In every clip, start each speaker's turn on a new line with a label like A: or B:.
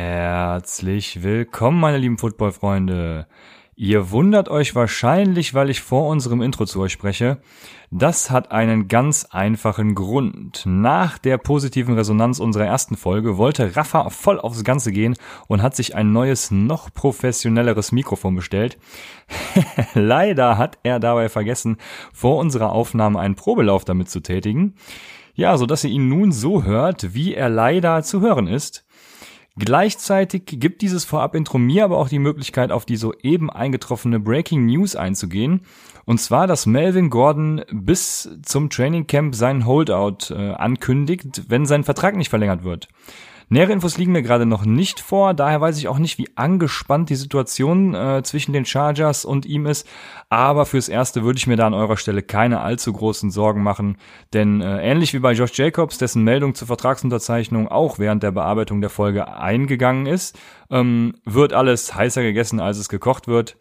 A: Herzlich willkommen, meine lieben Footballfreunde. Ihr wundert euch wahrscheinlich, weil ich vor unserem Intro zu euch spreche. Das hat einen ganz einfachen Grund. Nach der positiven Resonanz unserer ersten Folge wollte Rafa voll aufs Ganze gehen und hat sich ein neues, noch professionelleres Mikrofon bestellt. Leider hat er dabei vergessen, vor unserer Aufnahme einen Probelauf damit zu tätigen. Ja, so dass ihr ihn nun so hört, wie er leider zu hören ist. Gleichzeitig gibt dieses Vorab-Intro mir aber auch die Möglichkeit, auf die soeben eingetroffene Breaking News einzugehen. Und zwar, dass Melvin Gordon bis zum Training Camp seinen Holdout äh, ankündigt, wenn sein Vertrag nicht verlängert wird. Nähere Infos liegen mir gerade noch nicht vor, daher weiß ich auch nicht, wie angespannt die Situation äh, zwischen den Chargers und ihm ist. Aber fürs Erste würde ich mir da an eurer Stelle keine allzu großen Sorgen machen, denn äh, ähnlich wie bei Josh Jacobs, dessen Meldung zur Vertragsunterzeichnung auch während der Bearbeitung der Folge eingegangen ist, ähm, wird alles heißer gegessen, als es gekocht wird.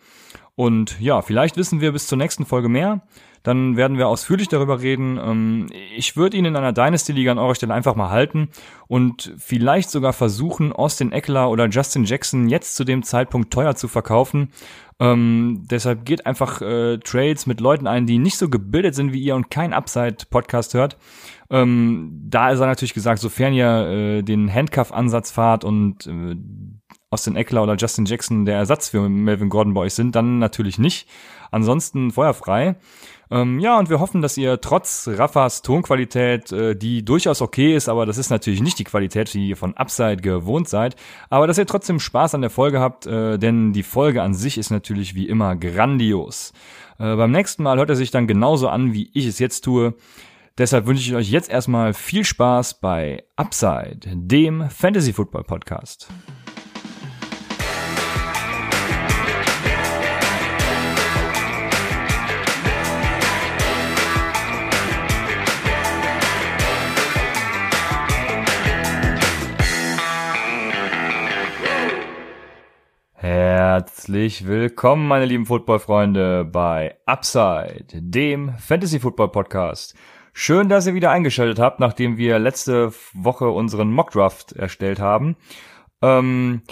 A: Und ja, vielleicht wissen wir bis zur nächsten Folge mehr. Dann werden wir ausführlich darüber reden. Ähm, ich würde ihn in einer Dynasty-Liga an eurer Stelle einfach mal halten und vielleicht sogar versuchen, Austin Eckler oder Justin Jackson jetzt zu dem Zeitpunkt teuer zu verkaufen. Ähm, deshalb geht einfach äh, Trades mit Leuten ein, die nicht so gebildet sind wie ihr und kein Upside-Podcast hört. Ähm, da ist er natürlich gesagt, sofern ihr äh, den Handcuff-Ansatz fahrt und äh, Austin Eckler oder Justin Jackson der Ersatz für Melvin Gordon bei euch sind, dann natürlich nicht. Ansonsten feuerfrei. Ähm, ja, und wir hoffen, dass ihr trotz Raffas Tonqualität, äh, die durchaus okay ist, aber das ist natürlich nicht die Qualität, die ihr von Upside gewohnt seid, aber dass ihr trotzdem Spaß an der Folge habt, äh, denn die Folge an sich ist natürlich wie immer grandios. Äh, beim nächsten Mal hört er sich dann genauso an, wie ich es jetzt tue. Deshalb wünsche ich euch jetzt erstmal viel Spaß bei Upside, dem Fantasy Football Podcast. Herzlich willkommen, meine lieben Football-Freunde, bei Upside, dem Fantasy-Football-Podcast. Schön, dass ihr wieder eingeschaltet habt, nachdem wir letzte Woche unseren Mockdraft erstellt haben. Ähm,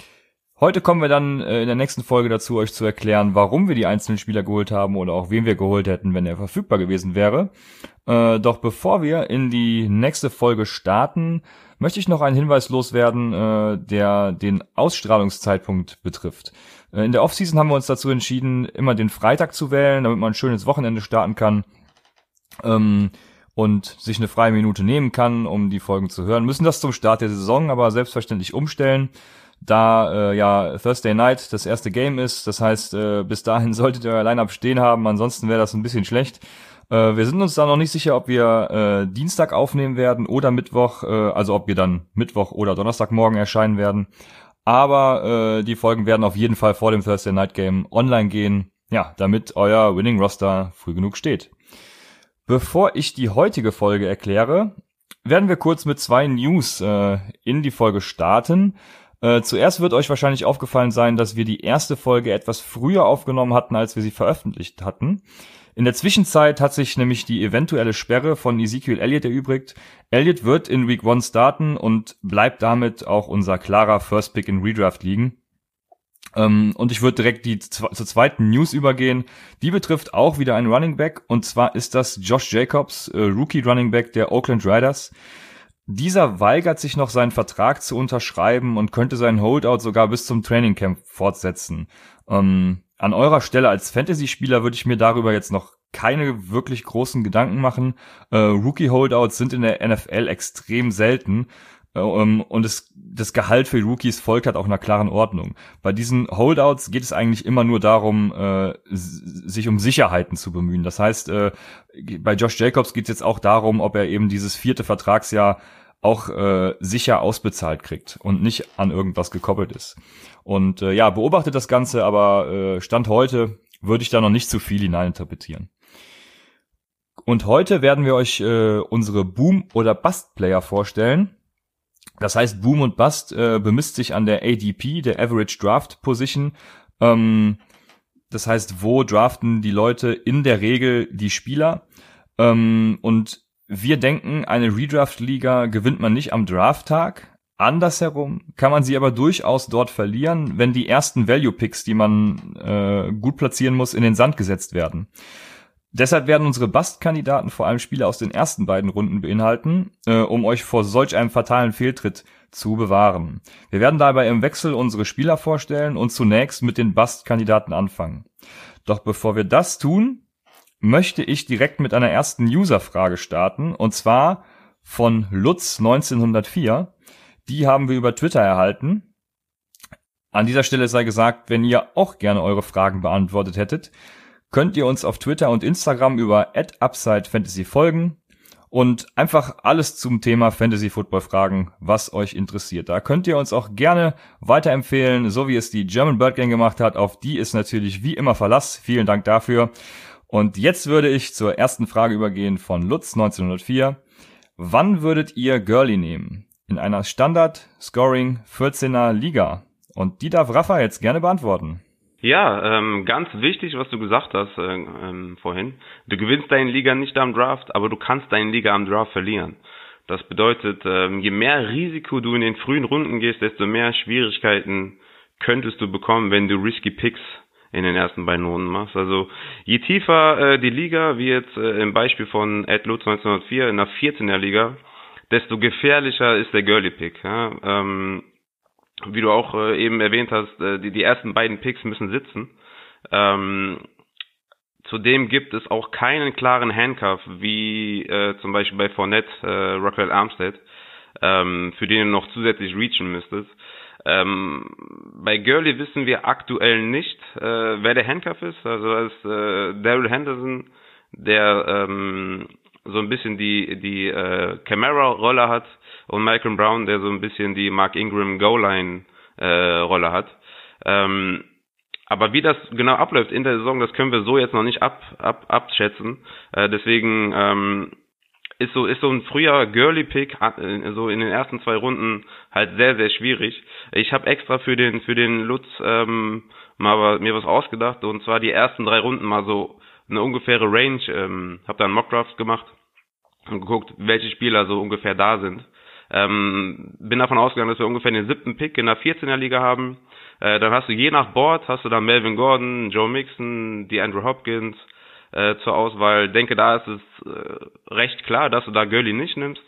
A: heute kommen wir dann äh, in der nächsten Folge dazu, euch zu erklären, warum wir die einzelnen Spieler geholt haben oder auch wen wir geholt hätten, wenn er verfügbar gewesen wäre. Äh, doch bevor wir in die nächste Folge starten, möchte ich noch einen Hinweis loswerden, äh, der den Ausstrahlungszeitpunkt betrifft. Äh, in der Offseason haben wir uns dazu entschieden, immer den Freitag zu wählen, damit man ein schönes Wochenende starten kann. Ähm, und sich eine freie Minute nehmen kann, um die Folgen zu hören. Müssen das zum Start der Saison aber selbstverständlich umstellen, da äh, ja Thursday Night das erste Game ist. Das heißt, äh, bis dahin solltet ihr euer Line-Up stehen haben, ansonsten wäre das ein bisschen schlecht. Äh, wir sind uns da noch nicht sicher, ob wir äh, Dienstag aufnehmen werden oder Mittwoch, äh, also ob wir dann Mittwoch oder Donnerstagmorgen erscheinen werden. Aber äh, die Folgen werden auf jeden Fall vor dem Thursday Night Game online gehen, ja, damit euer Winning Roster früh genug steht. Bevor ich die heutige Folge erkläre, werden wir kurz mit zwei News äh, in die Folge starten. Äh, zuerst wird euch wahrscheinlich aufgefallen sein, dass wir die erste Folge etwas früher aufgenommen hatten, als wir sie veröffentlicht hatten. In der Zwischenzeit hat sich nämlich die eventuelle Sperre von Ezekiel Elliott erübrigt. Elliott wird in Week 1 starten und bleibt damit auch unser klarer First Pick in Redraft liegen. Ähm, und ich würde direkt die zur zweiten News übergehen. Die betrifft auch wieder einen Running Back und zwar ist das Josh Jacobs, äh, Rookie Running Back der Oakland Riders. Dieser weigert sich noch seinen Vertrag zu unterschreiben und könnte seinen Holdout sogar bis zum Training Camp fortsetzen. Ähm, an eurer Stelle als Fantasy-Spieler würde ich mir darüber jetzt noch keine wirklich großen Gedanken machen. Äh, Rookie-Holdouts sind in der NFL extrem selten. Äh, um, und es, das Gehalt für Rookies folgt halt auch einer klaren Ordnung. Bei diesen Holdouts geht es eigentlich immer nur darum, äh, sich um Sicherheiten zu bemühen. Das heißt, äh, bei Josh Jacobs geht es jetzt auch darum, ob er eben dieses vierte Vertragsjahr auch äh, sicher ausbezahlt kriegt und nicht an irgendwas gekoppelt ist. Und äh, ja, beobachtet das Ganze, aber äh, Stand heute würde ich da noch nicht zu viel hineininterpretieren. Und heute werden wir euch äh, unsere Boom- oder Bust-Player vorstellen. Das heißt, Boom und Bust äh, bemisst sich an der ADP, der Average Draft Position. Ähm, das heißt, wo draften die Leute in der Regel die Spieler? Ähm, und wir denken, eine Redraft-Liga gewinnt man nicht am Drafttag, Andersherum kann man sie aber durchaus dort verlieren, wenn die ersten Value Picks, die man äh, gut platzieren muss, in den Sand gesetzt werden. Deshalb werden unsere Bust-Kandidaten vor allem Spiele aus den ersten beiden Runden beinhalten, äh, um euch vor solch einem fatalen Fehltritt zu bewahren. Wir werden dabei im Wechsel unsere Spieler vorstellen und zunächst mit den Bust-Kandidaten anfangen. Doch bevor wir das tun, möchte ich direkt mit einer ersten User-Frage starten, und zwar von Lutz 1904 die haben wir über Twitter erhalten. An dieser Stelle sei gesagt, wenn ihr auch gerne eure Fragen beantwortet hättet, könnt ihr uns auf Twitter und Instagram über @upsidefantasy folgen und einfach alles zum Thema Fantasy Football fragen, was euch interessiert. Da könnt ihr uns auch gerne weiterempfehlen, so wie es die German Bird Gang gemacht hat. Auf die ist natürlich wie immer Verlass. Vielen Dank dafür. Und jetzt würde ich zur ersten Frage übergehen von Lutz 1904. Wann würdet ihr Girly nehmen? in einer Standard-Scoring 14er Liga? Und die darf Rafa jetzt gerne beantworten.
B: Ja, ähm, ganz wichtig, was du gesagt hast äh, ähm, vorhin. Du gewinnst deine Liga nicht am Draft, aber du kannst deine Liga am Draft verlieren. Das bedeutet, ähm, je mehr Risiko du in den frühen Runden gehst, desto mehr Schwierigkeiten könntest du bekommen, wenn du risky Picks in den ersten beiden Runden machst. Also je tiefer äh, die Liga, wie jetzt äh, im Beispiel von Ed Lutz 1904 in der 14er Liga, desto gefährlicher ist der Girly Pick. Ja? Ähm, wie du auch äh, eben erwähnt hast, äh, die, die ersten beiden Picks müssen sitzen. Ähm, zudem gibt es auch keinen klaren Handcuff, wie äh, zum Beispiel bei Fournette, äh, Rockwell Armstead, ähm, für den du noch zusätzlich reachen müsstest. Ähm, bei Gurley wissen wir aktuell nicht, äh, wer der Handcuff ist. Also das ist äh, Daryl Henderson, der ähm, so ein bisschen die die äh, Camara-Rolle hat und Malcolm Brown, der so ein bisschen die Mark Ingram Goal-Line-Rolle äh, hat. Ähm, aber wie das genau abläuft in der Saison, das können wir so jetzt noch nicht ab, ab, abschätzen. Äh, deswegen ähm, ist so ist so ein früher Girly Pick äh, so in den ersten zwei Runden halt sehr sehr schwierig. Ich habe extra für den für den Lutz ähm, mal mir was ausgedacht und zwar die ersten drei Runden mal so eine ungefähre Range. Ähm, habe dann Mockdrafts gemacht und geguckt, welche Spieler so ungefähr da sind. Ähm, bin davon ausgegangen, dass wir ungefähr den siebten Pick in der 14er Liga haben. Äh, dann hast du je nach Board, hast du dann Melvin Gordon, Joe Mixon, die Andrew Hopkins äh, zur Auswahl. Denke, da ist es äh, recht klar, dass du da Gurley nicht nimmst.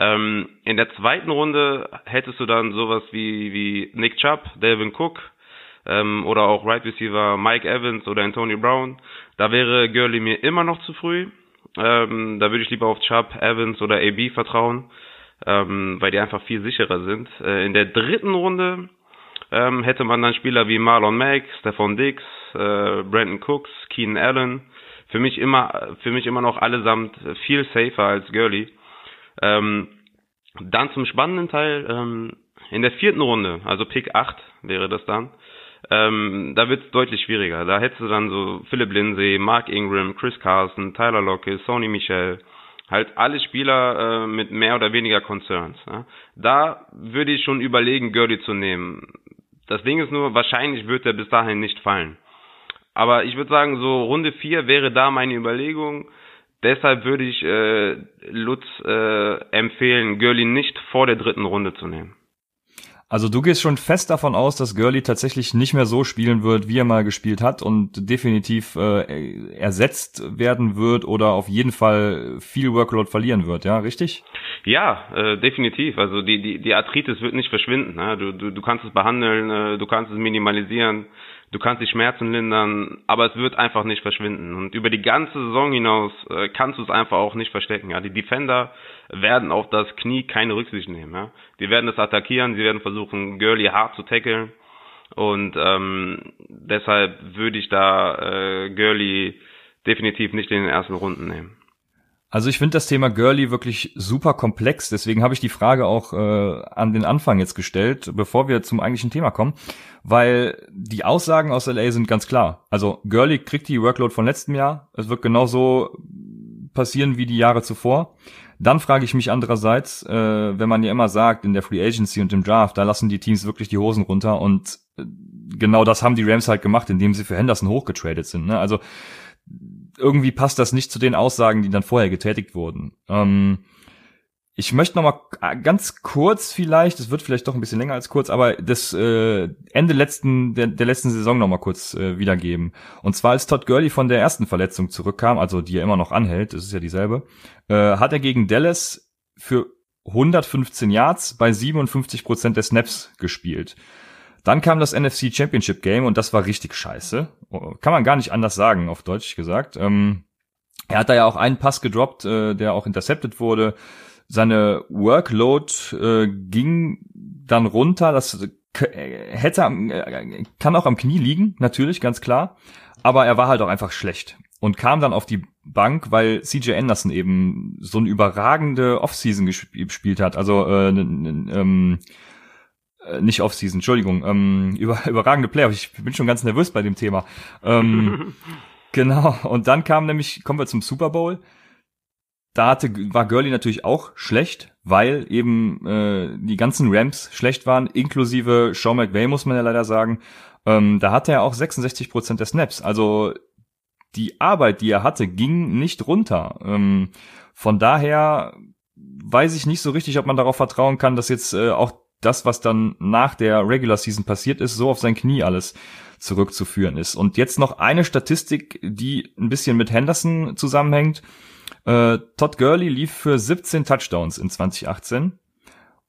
B: Ähm, in der zweiten Runde hättest du dann sowas wie, wie Nick Chubb, Delvin Cook ähm, oder auch Right Receiver Mike Evans oder Antonio Brown. Da wäre Gurley mir immer noch zu früh. Ähm, da würde ich lieber auf Chubb, Evans oder AB vertrauen, ähm, weil die einfach viel sicherer sind. Äh, in der dritten Runde ähm, hätte man dann Spieler wie Marlon Mack, Stefan Dix, äh, Brandon Cooks, Keenan Allen. Für mich immer, für mich immer noch allesamt viel safer als Gurley. Ähm, dann zum spannenden Teil, ähm, in der vierten Runde, also Pick 8 wäre das dann, ähm, da wird es deutlich schwieriger. Da hättest du dann so Philip Lindsay, Mark Ingram, Chris Carson, Tyler Locke, Sony Michel, halt alle Spieler äh, mit mehr oder weniger Concerns. Ja. Da würde ich schon überlegen, Gurley zu nehmen. Das Ding ist nur, wahrscheinlich wird er bis dahin nicht fallen. Aber ich würde sagen, so Runde 4 wäre da meine Überlegung. Deshalb würde ich äh, Lutz äh, empfehlen, Gurley nicht vor der dritten Runde zu nehmen.
A: Also du gehst schon fest davon aus, dass Gurley tatsächlich nicht mehr so spielen wird, wie er mal gespielt hat und definitiv äh, ersetzt werden wird oder auf jeden Fall viel Workload verlieren wird, ja, richtig?
B: Ja, äh, definitiv. Also die, die, die Arthritis wird nicht verschwinden. Ne? Du, du, du kannst es behandeln, äh, du kannst es minimalisieren du kannst die Schmerzen lindern, aber es wird einfach nicht verschwinden. Und über die ganze Saison hinaus äh, kannst du es einfach auch nicht verstecken. Ja, die Defender werden auf das Knie keine Rücksicht nehmen. Ja, die werden es attackieren, sie werden versuchen, Gurley hart zu tackeln. Und ähm, deshalb würde ich da äh, Gurley definitiv nicht in den ersten Runden nehmen.
A: Also ich finde das Thema Girly wirklich super komplex, deswegen habe ich die Frage auch äh, an den Anfang jetzt gestellt, bevor wir zum eigentlichen Thema kommen, weil die Aussagen aus LA sind ganz klar. Also Girly kriegt die Workload von letztem Jahr, es wird genauso passieren wie die Jahre zuvor. Dann frage ich mich andererseits, äh, wenn man ja immer sagt, in der Free Agency und im Draft, da lassen die Teams wirklich die Hosen runter und äh, genau das haben die Rams halt gemacht, indem sie für Henderson hochgetradet sind. Ne? Also irgendwie passt das nicht zu den Aussagen, die dann vorher getätigt wurden. Ähm, ich möchte noch mal ganz kurz vielleicht, es wird vielleicht doch ein bisschen länger als kurz, aber das äh, Ende letzten der, der letzten Saison noch mal kurz äh, wiedergeben. Und zwar als Todd Gurley von der ersten Verletzung zurückkam, also die er immer noch anhält, das ist ja dieselbe, äh, hat er gegen Dallas für 115 Yards bei 57 Prozent der Snaps gespielt. Dann kam das NFC Championship Game und das war richtig scheiße. Kann man gar nicht anders sagen, auf Deutsch gesagt. Ähm, er hat da ja auch einen Pass gedroppt, äh, der auch intercepted wurde seine Workload äh, ging dann runter. Das hätte äh, kann auch am Knie liegen, natürlich, ganz klar. Aber er war halt auch einfach schlecht und kam dann auf die Bank, weil CJ Anderson eben so eine überragende Offseason gespielt hat. Also äh, ähm, äh, nicht Offseason, Entschuldigung, ähm, über, überragende Player. Ich bin schon ganz nervös bei dem Thema. Ähm, genau. Und dann kam nämlich, kommen wir zum Super Bowl da hatte, war Gurley natürlich auch schlecht, weil eben äh, die ganzen Rams schlecht waren, inklusive Sean McVay, muss man ja leider sagen. Ähm, da hatte er auch 66 Prozent der Snaps. Also die Arbeit, die er hatte, ging nicht runter. Ähm, von daher weiß ich nicht so richtig, ob man darauf vertrauen kann, dass jetzt äh, auch das, was dann nach der Regular Season passiert ist, so auf sein Knie alles zurückzuführen ist. Und jetzt noch eine Statistik, die ein bisschen mit Henderson zusammenhängt. Äh, Todd Gurley lief für 17 Touchdowns in 2018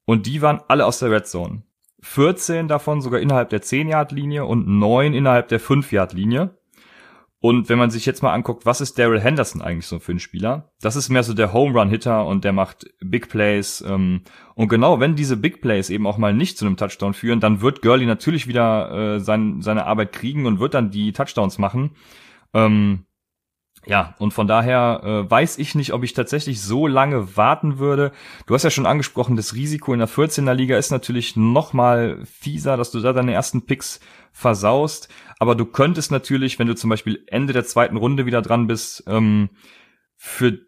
A: und die waren alle aus der Red Zone. 14 davon sogar innerhalb der 10-Yard-Linie und 9 innerhalb der 5-Yard-Linie. Und wenn man sich jetzt mal anguckt, was ist Daryl Henderson eigentlich so für ein Spieler? Das ist mehr so der Home Run Hitter und der macht Big Plays. Ähm, und genau, wenn diese Big Plays eben auch mal nicht zu einem Touchdown führen, dann wird Gurley natürlich wieder äh, sein, seine Arbeit kriegen und wird dann die Touchdowns machen. Ähm, ja, und von daher äh, weiß ich nicht, ob ich tatsächlich so lange warten würde. Du hast ja schon angesprochen, das Risiko in der 14er Liga ist natürlich noch mal fieser, dass du da deine ersten Picks versaust. Aber du könntest natürlich, wenn du zum Beispiel Ende der zweiten Runde wieder dran bist, ähm, für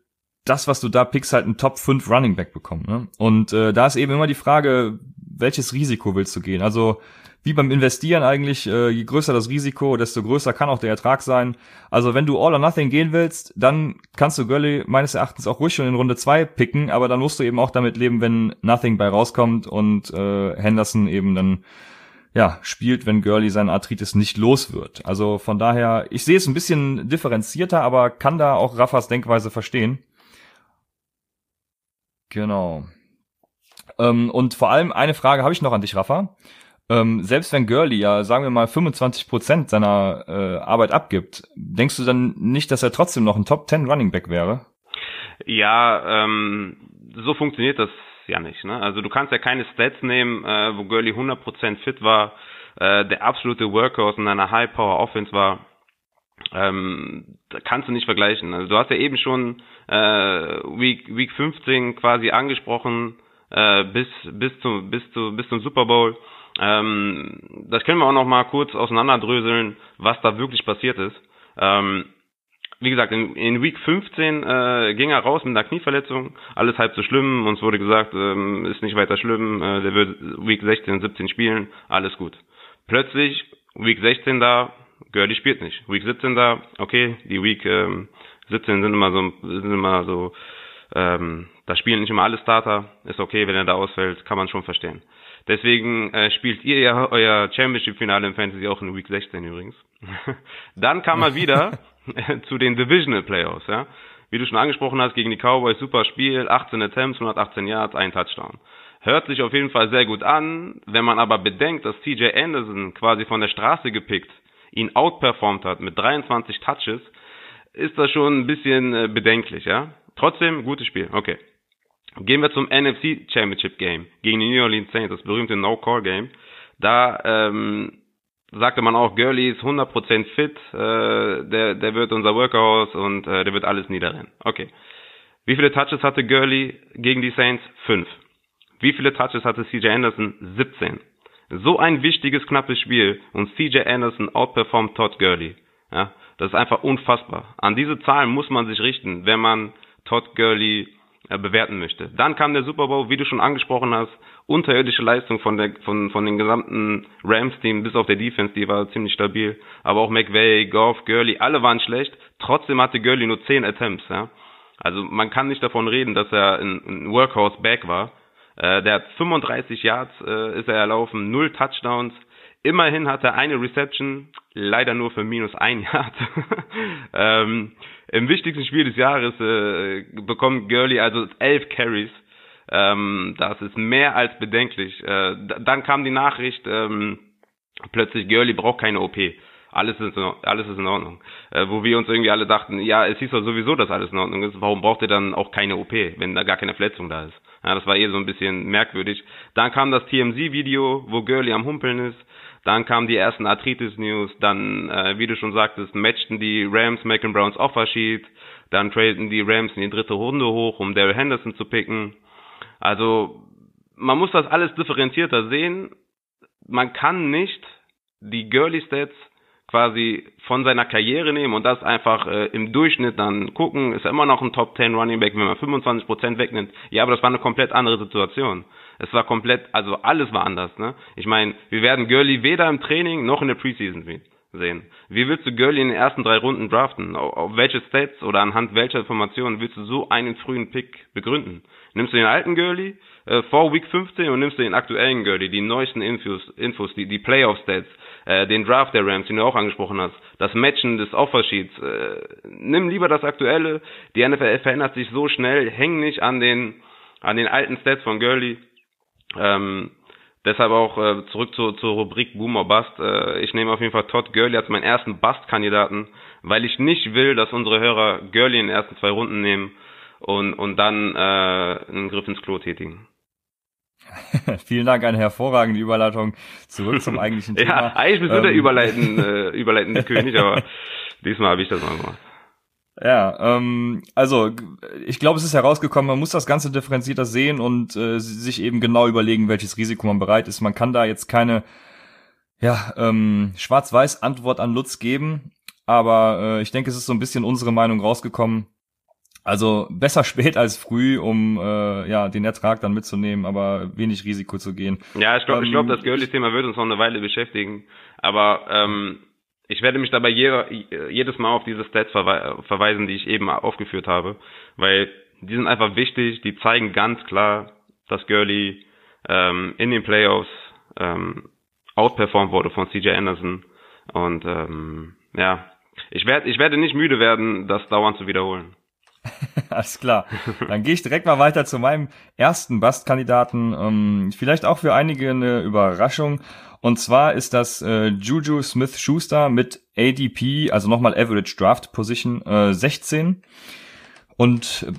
A: das, was du da pickst, halt einen Top 5 Running Back bekommen. Ne? Und äh, da ist eben immer die Frage, welches Risiko willst du gehen? Also wie beim Investieren eigentlich, äh, je größer das Risiko, desto größer kann auch der Ertrag sein. Also wenn du All or Nothing gehen willst, dann kannst du Gurley meines Erachtens auch ruhig schon in Runde zwei picken, aber dann musst du eben auch damit leben, wenn Nothing bei rauskommt und äh, Henderson eben dann ja, spielt, wenn Gurley seinen Arthritis nicht los wird. Also von daher, ich sehe es ein bisschen differenzierter, aber kann da auch Raffas Denkweise verstehen. Genau. Ähm, und vor allem eine Frage habe ich noch an dich, Rafa ähm, selbst wenn Gurley ja, sagen wir mal, 25 Prozent seiner äh, Arbeit abgibt, denkst du dann nicht, dass er trotzdem noch ein Top 10 Running Back wäre?
B: Ja, ähm, so funktioniert das ja nicht. Ne? Also du kannst ja keine Stats nehmen, äh, wo Gurley 100% fit war, äh, der absolute Workhorse in einer High-Power-Offense war. Ähm, kannst du nicht vergleichen. Also du hast ja eben schon äh, Week, Week 15 quasi angesprochen, äh, bis, bis, zu, bis, zu, bis zum Super Bowl. Ähm, das können wir auch noch mal kurz auseinanderdröseln, was da wirklich passiert ist. Ähm, wie gesagt, in, in Week 15 äh, ging er raus mit einer Knieverletzung, alles halb so schlimm, uns wurde gesagt, ähm, ist nicht weiter schlimm, äh, der wird Week 16 und 17 spielen, alles gut. Plötzlich, Week 16 da, Gurley spielt nicht. Week 17 da, okay, die Week ähm, 17 sind immer so, sind immer so, ähm, da spielen nicht immer alle Starter, ist okay, wenn er da ausfällt, kann man schon verstehen. Deswegen äh, spielt ihr ja euer Championship-Finale im Fantasy auch in Week 16 übrigens. Dann kam er wieder zu den Divisional Playoffs, ja. Wie du schon angesprochen hast, gegen die Cowboys super Spiel, 18 Attempts, 118 Yards, ein Touchdown. Hört sich auf jeden Fall sehr gut an, wenn man aber bedenkt, dass TJ Anderson quasi von der Straße gepickt ihn outperformt hat mit 23 Touches, ist das schon ein bisschen äh, bedenklich, ja. Trotzdem, gutes Spiel, okay. Gehen wir zum NFC Championship Game gegen die New Orleans Saints, das berühmte No-Call-Game. Da ähm, sagte man auch, Gurley ist 100% fit, äh, der, der wird unser Workhouse und äh, der wird alles niederrennen. Okay. Wie viele Touches hatte Gurley gegen die Saints? Fünf. Wie viele Touches hatte CJ Anderson? 17. So ein wichtiges, knappes Spiel und CJ Anderson outperformt Todd Gurley. Ja, das ist einfach unfassbar. An diese Zahlen muss man sich richten, wenn man Todd Gurley bewerten möchte. Dann kam der Super Bowl, wie du schon angesprochen hast, unterirdische Leistung von der von von den gesamten Rams Team bis auf der Defense, die war ziemlich stabil, aber auch McVay, Goff, Gurley, alle waren schlecht. Trotzdem hatte Gurley nur 10 Attempts, ja. Also man kann nicht davon reden, dass er ein, ein Workhorse-Back war. Äh, der hat 35 Yards äh, ist er erlaufen, null Touchdowns. Immerhin hat er eine Reception, leider nur für minus ein Yard. ähm, Im wichtigsten Spiel des Jahres äh, bekommt Gurley also elf Carries. Ähm, das ist mehr als bedenklich. Äh, dann kam die Nachricht, ähm, plötzlich Gurley braucht keine OP. Alles ist, in, alles ist in Ordnung. Äh, wo wir uns irgendwie alle dachten, ja, es hieß doch sowieso, dass alles in Ordnung ist. Warum braucht er dann auch keine OP, wenn da gar keine Verletzung da ist? Ja, das war eh so ein bisschen merkwürdig. Dann kam das TMZ-Video, wo Gurley am Humpeln ist. Dann kamen die ersten Arthritis-News. Dann, äh, wie du schon sagtest, matchten die Rams Macon Browns Offersheet. Dann tradeten die Rams in die dritte Runde hoch, um Daryl Henderson zu picken. Also, man muss das alles differenzierter sehen. Man kann nicht die Gurley-Stats quasi von seiner Karriere nehmen und das einfach äh, im Durchschnitt dann gucken, ist er immer noch ein Top 10 Running Back, wenn man 25% wegnimmt. Ja, aber das war eine komplett andere Situation. Es war komplett, also alles war anders, ne? Ich meine, wir werden Gurley weder im Training noch in der Preseason sehen. Wie willst du Gurley in den ersten drei Runden draften? Auf, welche Stats oder anhand welcher Informationen willst du so einen frühen Pick begründen? Nimmst du den alten Gurley äh, vor Week 15 und nimmst du den aktuellen Gurley, die neuesten Infos, Infos die, die Playoff-Stats, äh, den Draft der Rams, den du auch angesprochen hast, das Matchen des Offersheets. Äh, nimm lieber das aktuelle. Die NFL verändert sich so schnell, häng nicht an den an den alten Stats von Gurley. Ähm, deshalb auch äh, zurück zur, zur Rubrik Boomer Bust. Äh, ich nehme auf jeden Fall Todd Gurley als meinen ersten Bust-Kandidaten, weil ich nicht will, dass unsere Hörer Gurley in den ersten zwei Runden nehmen und, und dann äh, einen Griff ins Klo tätigen.
A: Vielen Dank, eine hervorragende Überleitung. Zurück zum eigentlichen Thema.
B: ja, eigentlich bist du ähm, der überleiten, äh, überleitende König, aber diesmal habe ich das mal gemacht.
A: Ja, ähm, also ich glaube, es ist herausgekommen, man muss das Ganze differenzierter sehen und äh, sich eben genau überlegen, welches Risiko man bereit ist. Man kann da jetzt keine ja, ähm, schwarz-weiß Antwort an Lutz geben, aber äh, ich denke, es ist so ein bisschen unsere Meinung rausgekommen. Also besser spät als früh, um äh, ja den Ertrag dann mitzunehmen, aber wenig Risiko zu gehen.
B: Ja, ich glaube, ähm, ich glaube, das Girly-Thema wird uns noch eine Weile beschäftigen. Aber ähm, ich werde mich dabei je, jedes Mal auf diese Stats verwe verweisen, die ich eben aufgeführt habe, weil die sind einfach wichtig. Die zeigen ganz klar, dass Gurley ähm, in den Playoffs ähm, outperformed wurde von CJ Anderson. Und ähm, ja, ich werde ich werde nicht müde werden, das dauernd zu wiederholen.
A: Alles klar. Dann gehe ich direkt mal weiter zu meinem ersten Bastkandidaten. Ähm, vielleicht auch für einige eine Überraschung. Und zwar ist das äh, Juju Smith-Schuster mit ADP, also nochmal Average Draft Position äh, 16. Und äh,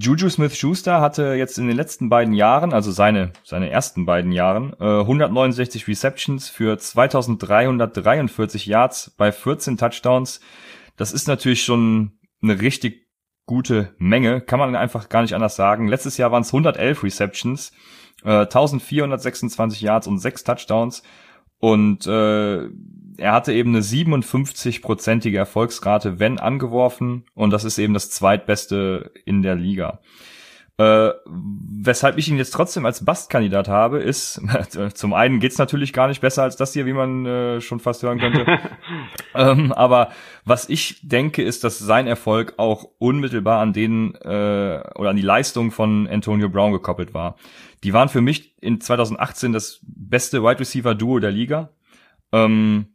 A: Juju Smith-Schuster hatte jetzt in den letzten beiden Jahren, also seine, seine ersten beiden Jahren, äh, 169 Receptions für 2343 Yards bei 14 Touchdowns. Das ist natürlich schon eine richtig gute Menge, kann man einfach gar nicht anders sagen. Letztes Jahr waren es 111 Receptions, äh, 1426 Yards und 6 Touchdowns und äh, er hatte eben eine 57-prozentige Erfolgsrate, wenn angeworfen und das ist eben das zweitbeste in der Liga. Äh, weshalb ich ihn jetzt trotzdem als Bastkandidat habe, ist, zum einen geht's natürlich gar nicht besser als das hier, wie man äh, schon fast hören könnte. ähm, aber was ich denke, ist, dass sein Erfolg auch unmittelbar an den äh, oder an die Leistung von Antonio Brown gekoppelt war. Die waren für mich in 2018 das beste Wide Receiver Duo der Liga. Ähm,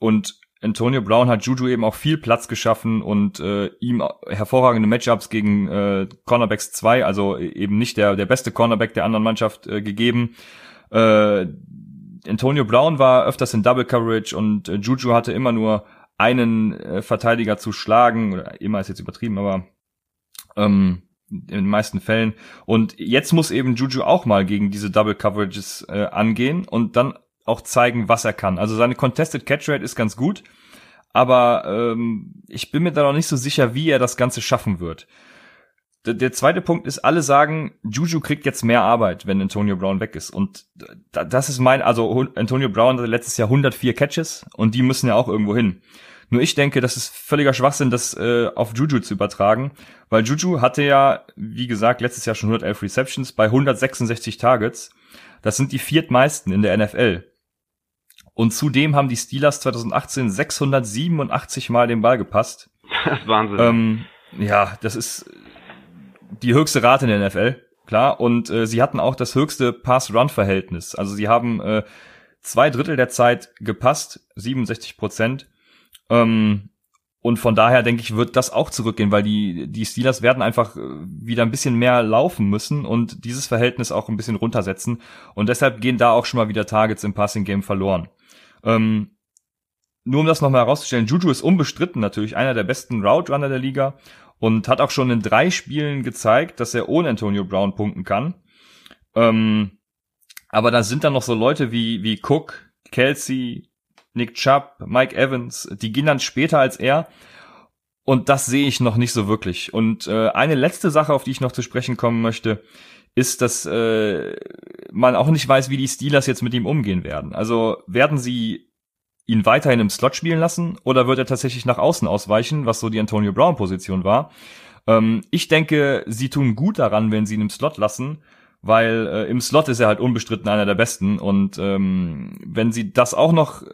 A: und Antonio Brown hat Juju eben auch viel Platz geschaffen und äh, ihm hervorragende Matchups gegen äh, Cornerbacks 2, also eben nicht der, der beste Cornerback der anderen Mannschaft äh, gegeben. Äh, Antonio Brown war öfters in Double Coverage und äh, Juju hatte immer nur einen äh, Verteidiger zu schlagen, oder immer ist jetzt übertrieben, aber ähm, in den meisten Fällen. Und jetzt muss eben Juju auch mal gegen diese Double Coverages äh, angehen und dann auch zeigen, was er kann. Also seine Contested Catch Rate ist ganz gut, aber ähm, ich bin mir da noch nicht so sicher, wie er das Ganze schaffen wird. D der zweite Punkt ist, alle sagen, Juju kriegt jetzt mehr Arbeit, wenn Antonio Brown weg ist. Und das ist mein, also Antonio Brown hatte letztes Jahr 104 Catches und die müssen ja auch irgendwo hin. Nur ich denke, das ist völliger Schwachsinn, das äh, auf Juju zu übertragen, weil Juju hatte ja, wie gesagt, letztes Jahr schon 111 Receptions bei 166 Targets. Das sind die viertmeisten in der NFL. Und zudem haben die Steelers 2018 687 Mal den Ball gepasst.
B: Das ist Wahnsinn.
A: Ähm, ja, das ist die höchste Rate in der NFL, klar. Und äh, sie hatten auch das höchste Pass-Run-Verhältnis. Also sie haben äh, zwei Drittel der Zeit gepasst, 67 Prozent. Ähm, und von daher denke ich, wird das auch zurückgehen, weil die, die Steelers werden einfach äh, wieder ein bisschen mehr laufen müssen und dieses Verhältnis auch ein bisschen runtersetzen. Und deshalb gehen da auch schon mal wieder Targets im Passing Game verloren. Ähm, nur um das nochmal herauszustellen, Juju ist unbestritten natürlich einer der besten Route Runner der Liga und hat auch schon in drei Spielen gezeigt, dass er ohne Antonio Brown punkten kann. Ähm, aber da sind dann noch so Leute wie, wie Cook, Kelsey, Nick Chubb, Mike Evans, die gehen dann später als er. Und das sehe ich noch nicht so wirklich. Und äh, eine letzte Sache, auf die ich noch zu sprechen kommen möchte, ist, dass äh, man auch nicht weiß, wie die Steelers jetzt mit ihm umgehen werden. Also werden sie ihn weiterhin im Slot spielen lassen oder wird er tatsächlich nach außen ausweichen, was so die Antonio Brown Position war? Ähm, ich denke, sie tun gut daran, wenn sie ihn im Slot lassen, weil äh, im Slot ist er halt unbestritten einer der besten und ähm, wenn sie das auch noch äh,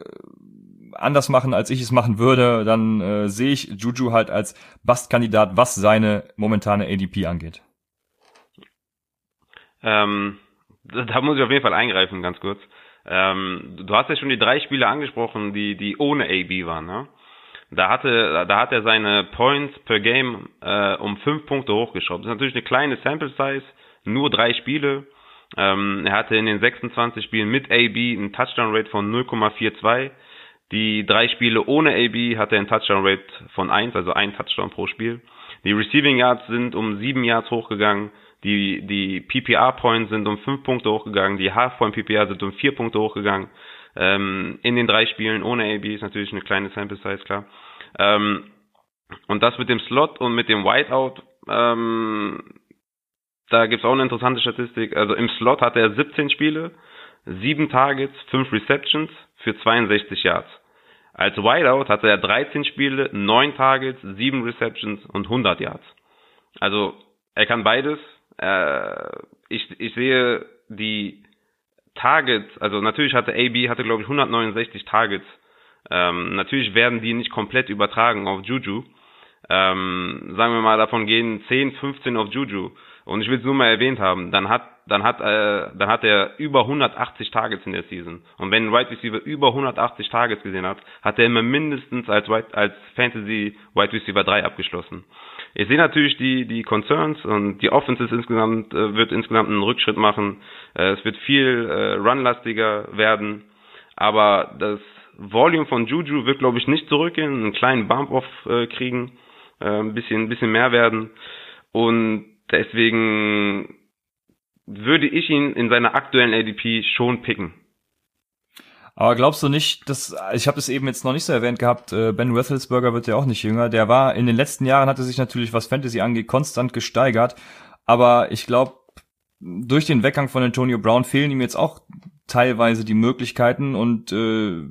A: anders machen, als ich es machen würde, dann äh, sehe ich Juju halt als Bastkandidat, was seine momentane ADP angeht.
B: Ähm, da muss ich auf jeden Fall eingreifen, ganz kurz. Ähm, du hast ja schon die drei Spiele angesprochen, die, die ohne AB waren, ne? Da hatte, da hat er seine Points per Game äh, um fünf Punkte hochgeschraubt. Das ist natürlich eine kleine Sample Size, nur drei Spiele. Ähm, er hatte in den 26 Spielen mit AB einen Touchdown Rate von 0,42. Die drei Spiele ohne AB hatte er einen Touchdown Rate von 1, also ein Touchdown pro Spiel. Die Receiving Yards sind um sieben Yards hochgegangen. Die, die PPR Points sind um fünf Punkte hochgegangen. Die Half Point PPR sind um vier Punkte hochgegangen. Ähm, in den drei Spielen ohne AB ist natürlich eine kleine Sample Size, klar. Ähm, und das mit dem Slot und mit dem Whiteout, ähm, da gibt's auch eine interessante Statistik. Also im Slot hat er 17 Spiele, 7 Targets, 5 Receptions für 62 Yards. Als Wideout hatte er 13 Spiele, 9 Targets, 7 Receptions und 100 Yards. Also er kann beides. Äh, ich, ich sehe die Targets, also natürlich hatte AB, hatte glaube ich 169 Targets. Ähm, natürlich werden die nicht komplett übertragen auf Juju. Ähm, sagen wir mal, davon gehen 10, 15 auf Juju. Und ich will es nur mal erwähnt haben, dann hat dann hat äh, dann hat er über 180 Targets in der Season. Und wenn ein Wide Receiver über 180 Targets gesehen hat, hat er immer mindestens als Wide, als Fantasy Wide Receiver 3 abgeschlossen. Ich sehe natürlich die die Concerns und die Offenses insgesamt äh, wird insgesamt einen Rückschritt machen. Äh, es wird viel äh, runlastiger werden, aber das Volume von Juju wird glaube ich nicht zurückgehen, einen kleinen Bump off äh, kriegen, äh, ein bisschen ein bisschen mehr werden und Deswegen würde ich ihn in seiner aktuellen ADP schon picken.
A: Aber glaubst du nicht, dass ich habe es eben jetzt noch nicht so erwähnt gehabt, äh, Ben Roethlisberger wird ja auch nicht jünger. Der war in den letzten Jahren hatte sich natürlich was Fantasy angeht konstant gesteigert, aber ich glaube durch den Weggang von Antonio Brown fehlen ihm jetzt auch teilweise die Möglichkeiten und äh,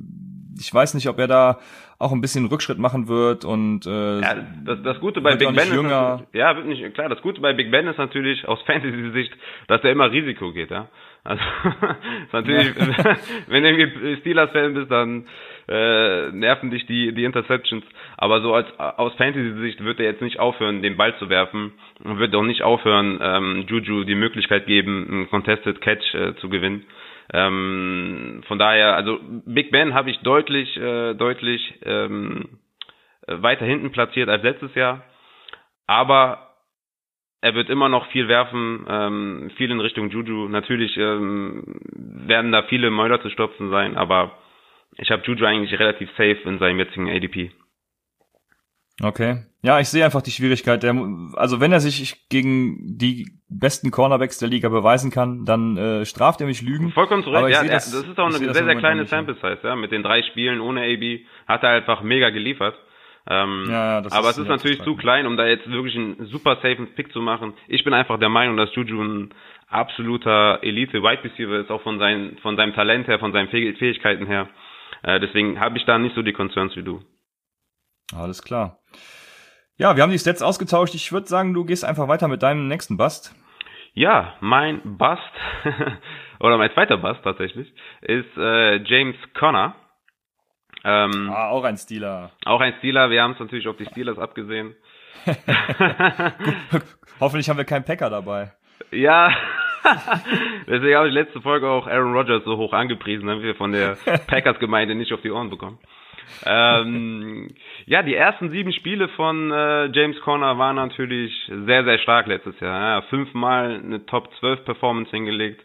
A: ich weiß nicht, ob er da auch ein bisschen Rückschritt machen wird und äh,
B: ja, das, das Gute bei Big Ben
A: jünger.
B: ist ja wird nicht klar. Das Gute bei Big Ben ist natürlich aus Fantasy-Sicht, dass er immer Risiko geht, ja. Also ist natürlich, ja. wenn du irgendwie Steelers-Fan bist, dann äh, nerven dich die die Interceptions. Aber so als aus Fantasy-Sicht wird er jetzt nicht aufhören, den Ball zu werfen und wird auch nicht aufhören, ähm, Juju die Möglichkeit geben, einen Contested Catch äh, zu gewinnen. Ähm, von daher, also Big Ben habe ich deutlich, äh, deutlich ähm, weiter hinten platziert als letztes Jahr. Aber er wird immer noch viel werfen, ähm, viel in Richtung Juju. Natürlich ähm, werden da viele Mäuler zu stopfen sein, aber ich habe Juju eigentlich relativ safe in seinem jetzigen ADP.
A: Okay. Ja, ich sehe einfach die Schwierigkeit. Der, also wenn er sich gegen die besten Cornerbacks der Liga beweisen kann, dann äh, straft er mich Lügen.
B: Vollkommen zu Recht. Ja, das, das, ist auch eine sehr, sehr kleine Sample Size. Ja. Mit den drei Spielen ohne AB hat er einfach mega geliefert. Ähm, ja, das aber ist, es ist natürlich zu klein, um da jetzt wirklich einen super safen Pick zu machen. Ich bin einfach der Meinung, dass Juju ein absoluter Elite Wide Receiver ist, auch von, seinen, von seinem Talent her, von seinen Fähigkeiten her. Äh, deswegen habe ich da nicht so die Concerns wie du.
A: Alles klar. Ja, wir haben die Stats ausgetauscht. Ich würde sagen, du gehst einfach weiter mit deinem nächsten Bust.
B: Ja, mein Bust, oder mein zweiter Bust tatsächlich, ist äh, James Conner.
A: Ähm, ah, auch ein Stealer.
B: Auch ein Stealer. Wir haben es natürlich auf die Steelers abgesehen.
A: Hoffentlich haben wir keinen Packer dabei.
B: Ja, deswegen habe ich letzte Folge auch Aaron Rodgers so hoch angepriesen, damit wir von der Packers-Gemeinde nicht auf die Ohren bekommen. Ähm, ja, die ersten sieben Spiele von äh, James Conner waren natürlich sehr, sehr stark letztes Jahr. Ja, fünfmal eine Top 12 Performance hingelegt.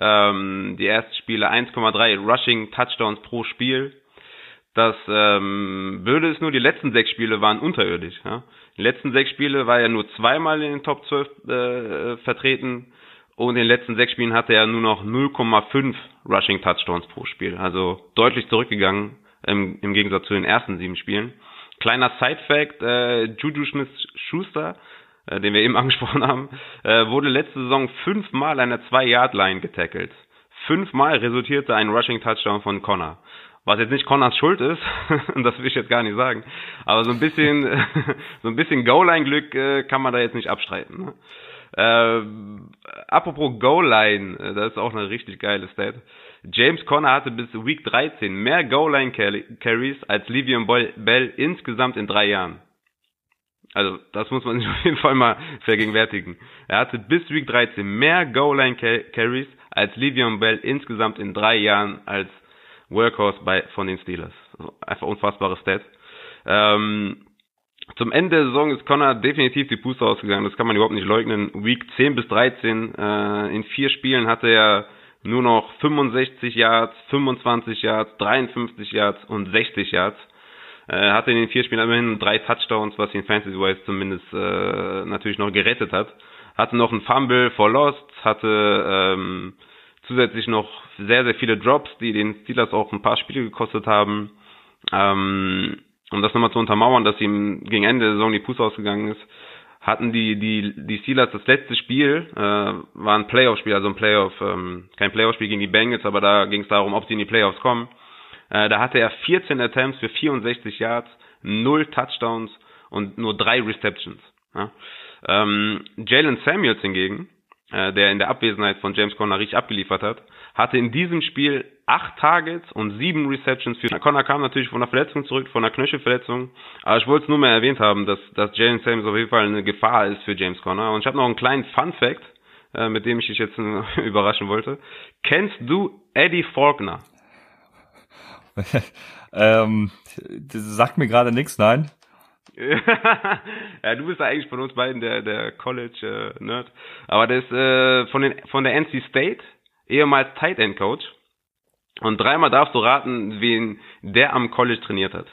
B: Ähm, die ersten Spiele 1,3 Rushing Touchdowns pro Spiel. Das ähm, würde es nur, die letzten sechs Spiele waren unterirdisch. Ja? Die letzten sechs Spiele war er nur zweimal in den Top 12 äh, vertreten und in den letzten sechs Spielen hatte er nur noch 0,5 Rushing Touchdowns pro Spiel. Also deutlich zurückgegangen im, im Gegensatz zu den ersten sieben Spielen. Kleiner Side-Fact, äh, Juju Smith-Schuster, äh, den wir eben angesprochen haben, äh, wurde letzte Saison fünfmal an der Zwei-Yard-Line getackelt. Fünfmal resultierte ein Rushing-Touchdown von Connor. Was jetzt nicht Connors Schuld ist, das will ich jetzt gar nicht sagen. Aber so ein bisschen, so ein bisschen Goal-Line-Glück äh, kann man da jetzt nicht abstreiten. Ne? Äh, apropos Goal-Line, äh, das ist auch eine richtig geile Stat. James Conner hatte bis Week 13 mehr Goal-Line-Carries als Livian Bell insgesamt in drei Jahren. Also das muss man sich auf jeden Fall mal vergegenwärtigen. Er hatte bis Week 13 mehr Goal-Line-Carries als Livian Bell insgesamt in drei Jahren als Workhorse bei, von den Steelers. Also einfach unfassbare Stats. Ähm, zum Ende der Saison ist Connor definitiv die Puste ausgegangen. Das kann man überhaupt nicht leugnen. Week 10 bis 13 äh, in vier Spielen hatte er nur noch 65 Yards, 25 Yards, 53 Yards und 60 Yards. Er hatte in den vier Spielen immerhin drei Touchdowns, was ihn Fantasy-wise zumindest äh, natürlich noch gerettet hat. Hatte noch einen Fumble for Lost, hatte ähm, zusätzlich noch sehr, sehr viele Drops, die den Steelers auch ein paar Spiele gekostet haben. Ähm, um das nochmal zu untermauern, dass ihm gegen Ende der Saison die Puste ausgegangen ist, hatten die, die, die Steelers das letzte Spiel, äh, war ein Playoff-Spiel, also ein Playoff, ähm, kein Playoff-Spiel gegen die Bengals, aber da ging es darum, ob sie in die Playoffs kommen. Äh, da hatte er 14 Attempts für 64 Yards, 0 Touchdowns und nur drei Receptions. Ja? Ähm, Jalen Samuels hingegen, äh, der in der Abwesenheit von James Conner richtig abgeliefert hat, hatte in diesem Spiel acht Targets und sieben Receptions für. Conner kam natürlich von einer Verletzung zurück, von einer Knöchelverletzung. Aber ich wollte es nur mal erwähnt haben, dass, dass Jalen Samuels auf jeden Fall eine Gefahr ist für James Conner. Und ich habe noch einen kleinen Fun Fact, äh, mit dem ich dich jetzt äh, überraschen wollte. Kennst du Eddie Faulkner?
A: ähm, das sagt mir gerade nichts, nein.
B: ja, du bist ja eigentlich von uns beiden der, der College-Nerd. Äh, Aber der ist äh, von, den, von der NC State, ehemals Tight End Coach. Und dreimal darfst du raten, wen der am College trainiert hat.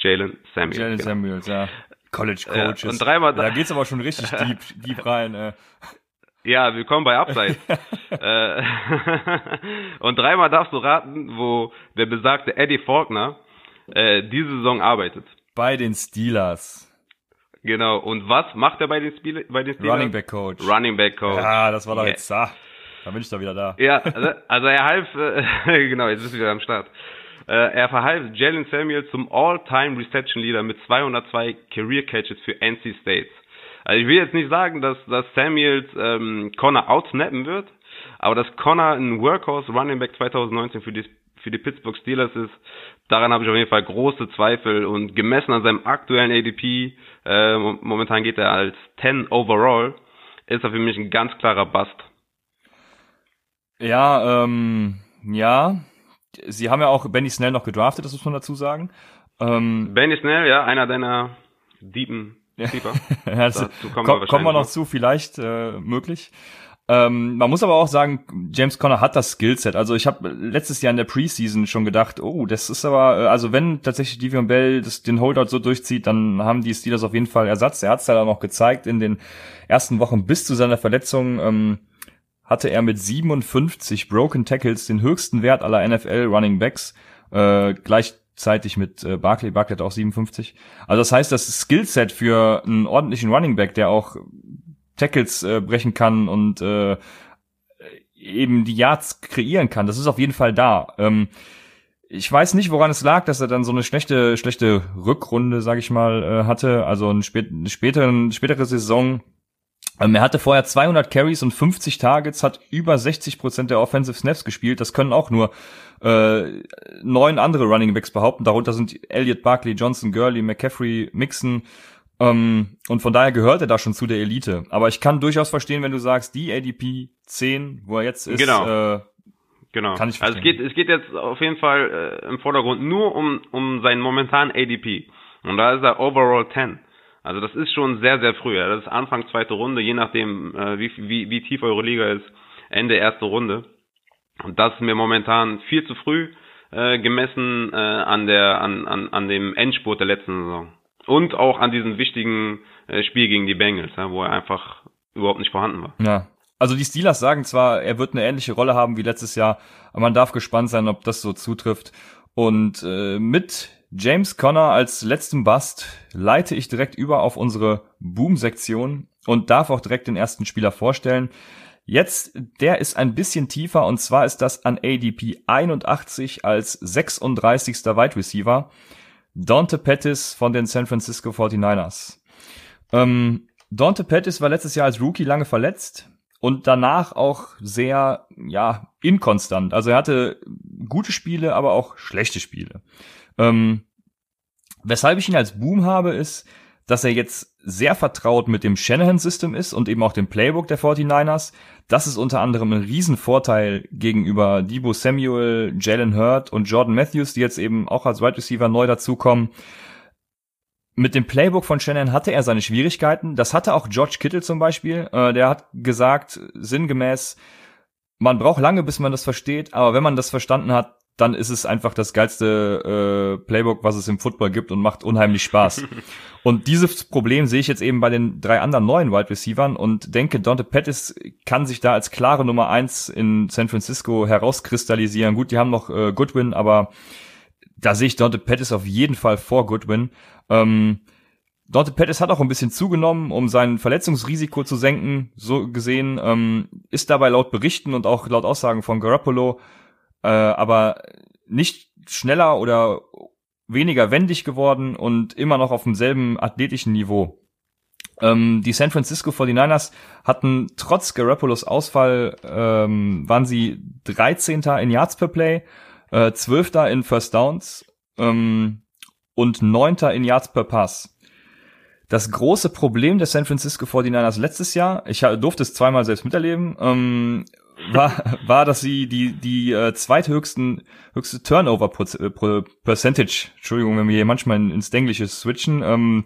B: Jalen Samuels.
A: Jalen genau. Samuels, ja. College Coaches. Ja,
B: und dreimal
A: da geht's aber schon richtig deep, deep rein. Äh.
B: Ja, willkommen bei Upside. Äh, und dreimal darfst du raten, wo der besagte Eddie Faulkner äh, diese Saison arbeitet.
A: Bei den Steelers.
B: Genau. Und was macht er bei den, Spiel bei den Steelers?
A: Running Back Coach.
B: Running Back Coach.
A: Ja, das war doch yeah. jetzt. Ah, da bin ich doch wieder da.
B: Ja, also, also er half, äh, genau, jetzt bist du wieder am Start. Äh, er verhalf Jalen Samuel zum All-Time Reception Leader mit 202 Career Catches für NC State. Also ich will jetzt nicht sagen, dass, dass Samuels ähm, Connor outsnappen wird, aber dass Connor ein Workhorse Running Back 2019 für die, für die Pittsburgh Steelers ist, daran habe ich auf jeden Fall große Zweifel und gemessen an seinem aktuellen ADP, äh, momentan geht er als 10 overall, ist er für mich ein ganz klarer Bust.
A: Ja, ähm, ja. Sie haben ja auch Benny Snell noch gedraftet, das muss man dazu sagen.
B: Ähm, Benny Snell, ja, einer deiner Deepen
A: Keeper. ja, das kommen, wir, kommen wir noch zu, vielleicht äh, möglich. Ähm, man muss aber auch sagen, James Conner hat das Skillset. Also ich habe letztes Jahr in der Preseason schon gedacht, oh, das ist aber, äh, also wenn tatsächlich Divion Bell das, den Holdout so durchzieht, dann haben die Steelers auf jeden Fall Ersatz. Er hat es ja noch gezeigt in den ersten Wochen bis zu seiner Verletzung. Ähm, hatte er mit 57 Broken Tackles den höchsten Wert aller NFL Running Backs. Äh, gleich zeitig mit äh, Barkley. Barkley hat auch 57. Also das heißt, das Skillset für einen ordentlichen Running Back, der auch Tackles äh, brechen kann und äh, eben die Yards kreieren kann, das ist auf jeden Fall da. Ähm, ich weiß nicht, woran es lag, dass er dann so eine schlechte, schlechte Rückrunde, sag ich mal, äh, hatte. Also eine, spät, eine spätere, spätere Saison. Ähm, er hatte vorher 200 Carries und 50 Targets, hat über 60 Prozent der Offensive Snaps gespielt. Das können auch nur äh, neun andere Running Backs behaupten. Darunter sind Elliot Barkley, Johnson, Gurley, McCaffrey, Mixon Ähm, und von daher gehört er da schon zu der Elite. Aber ich kann durchaus verstehen, wenn du sagst, die ADP 10, wo er jetzt ist,
B: genau.
A: Äh,
B: Genau. Kann ich verstehen. Also es geht, es geht jetzt auf jeden Fall äh, im Vordergrund nur um, um seinen momentanen ADP. Und da ist er Overall 10. Also das ist schon sehr, sehr früh. Das ist Anfang zweite Runde, je nachdem, äh, wie, wie, wie tief eure Liga ist, Ende erste Runde. Und das ist mir momentan viel zu früh äh, gemessen äh, an der an, an, an dem Endspurt der letzten Saison. Und auch an diesem wichtigen äh, Spiel gegen die Bengals, ja, wo er einfach überhaupt nicht vorhanden war.
A: Ja. Also die Steelers sagen zwar, er wird eine ähnliche Rolle haben wie letztes Jahr, aber man darf gespannt sein, ob das so zutrifft. Und äh, mit James Conner als letzten Bust leite ich direkt über auf unsere Boom-Sektion und darf auch direkt den ersten Spieler vorstellen. Jetzt, der ist ein bisschen tiefer und zwar ist das an ADP 81 als 36. Wide Receiver. Dante Pettis von den San Francisco 49ers. Ähm, Dante Pettis war letztes Jahr als Rookie lange verletzt und danach auch sehr, ja, inkonstant. Also er hatte gute Spiele, aber auch schlechte Spiele. Ähm, weshalb ich ihn als Boom habe, ist, dass er jetzt sehr vertraut mit dem Shanahan-System ist und eben auch dem Playbook der 49ers. Das ist unter anderem ein Riesenvorteil gegenüber Debo Samuel, Jalen Hurd und Jordan Matthews, die jetzt eben auch als Wide Receiver neu dazukommen. Mit dem Playbook von Shanahan hatte er seine Schwierigkeiten. Das hatte auch George Kittle zum Beispiel. Äh, der hat gesagt, sinngemäß, man braucht lange, bis man das versteht, aber wenn man das verstanden hat, dann ist es einfach das geilste äh, Playbook, was es im Football gibt und macht unheimlich Spaß. und dieses Problem sehe ich jetzt eben bei den drei anderen neuen Wide Receivern und denke, Dante Pettis kann sich da als klare Nummer eins in San Francisco herauskristallisieren. Gut, die haben noch äh, Goodwin, aber da sehe ich Dante Pettis auf jeden Fall vor Goodwin. Ähm, Dante Pettis hat auch ein bisschen zugenommen, um sein Verletzungsrisiko zu senken, so gesehen, ähm, ist dabei laut Berichten und auch laut Aussagen von Garoppolo äh, aber nicht schneller oder weniger wendig geworden und immer noch auf demselben athletischen Niveau. Ähm, die San Francisco 49ers hatten trotz Garoppolos Ausfall, ähm, waren sie 13. in Yards per Play, äh, 12. in First Downs ähm, und 9. in Yards per Pass. Das große Problem der San Francisco 49ers letztes Jahr, ich durfte es zweimal selbst miterleben, ähm, war, war, dass sie die, die äh, zweithöchsten höchste Turnover äh, Percentage, Entschuldigung, wenn wir hier manchmal ins Englische switchen, ähm,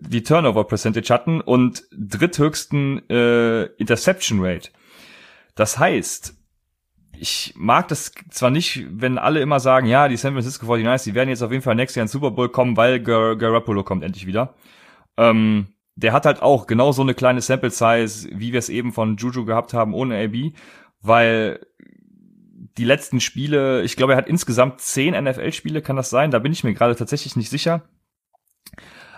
A: die Turnover Percentage hatten und dritthöchsten äh, Interception Rate. Das heißt, ich mag das zwar nicht, wenn alle immer sagen, ja, die San Francisco 49ers, die werden jetzt auf jeden Fall nächstes Jahr in Super Bowl kommen, weil Gar Garoppolo kommt endlich wieder. Ähm, der hat halt auch genau so eine kleine Sample Size, wie wir es eben von Juju gehabt haben ohne AB, weil die letzten Spiele, ich glaube, er hat insgesamt zehn NFL-Spiele, kann das sein? Da bin ich mir gerade tatsächlich nicht sicher.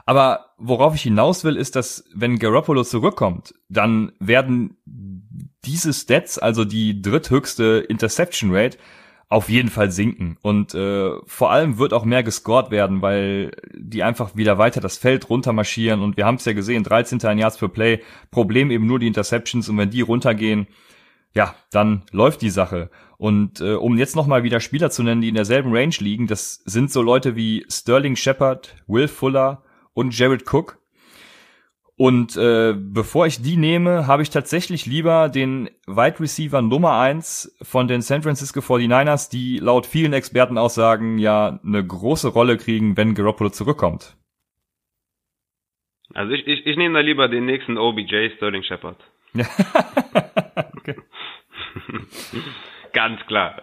A: Aber worauf ich hinaus will, ist, dass wenn Garoppolo zurückkommt, dann werden diese Stats, also die dritthöchste Interception Rate, auf jeden Fall sinken. Und äh, vor allem wird auch mehr gescored werden, weil die einfach wieder weiter das Feld runtermarschieren. Und wir haben es ja gesehen, 13. Yards per Play, Problem eben nur die Interceptions. Und wenn die runtergehen, ja, dann läuft die Sache. Und äh, um jetzt nochmal wieder Spieler zu nennen, die in derselben Range liegen, das sind so Leute wie Sterling Shepard, Will Fuller und Jared Cook. Und äh, bevor ich die nehme, habe ich tatsächlich lieber den Wide Receiver Nummer eins von den San Francisco 49ers, die laut vielen Expertenaussagen ja eine große Rolle kriegen, wenn Garoppolo zurückkommt.
B: Also ich, ich, ich nehme da lieber den nächsten OBJ Sterling Shepard. okay. Ganz klar.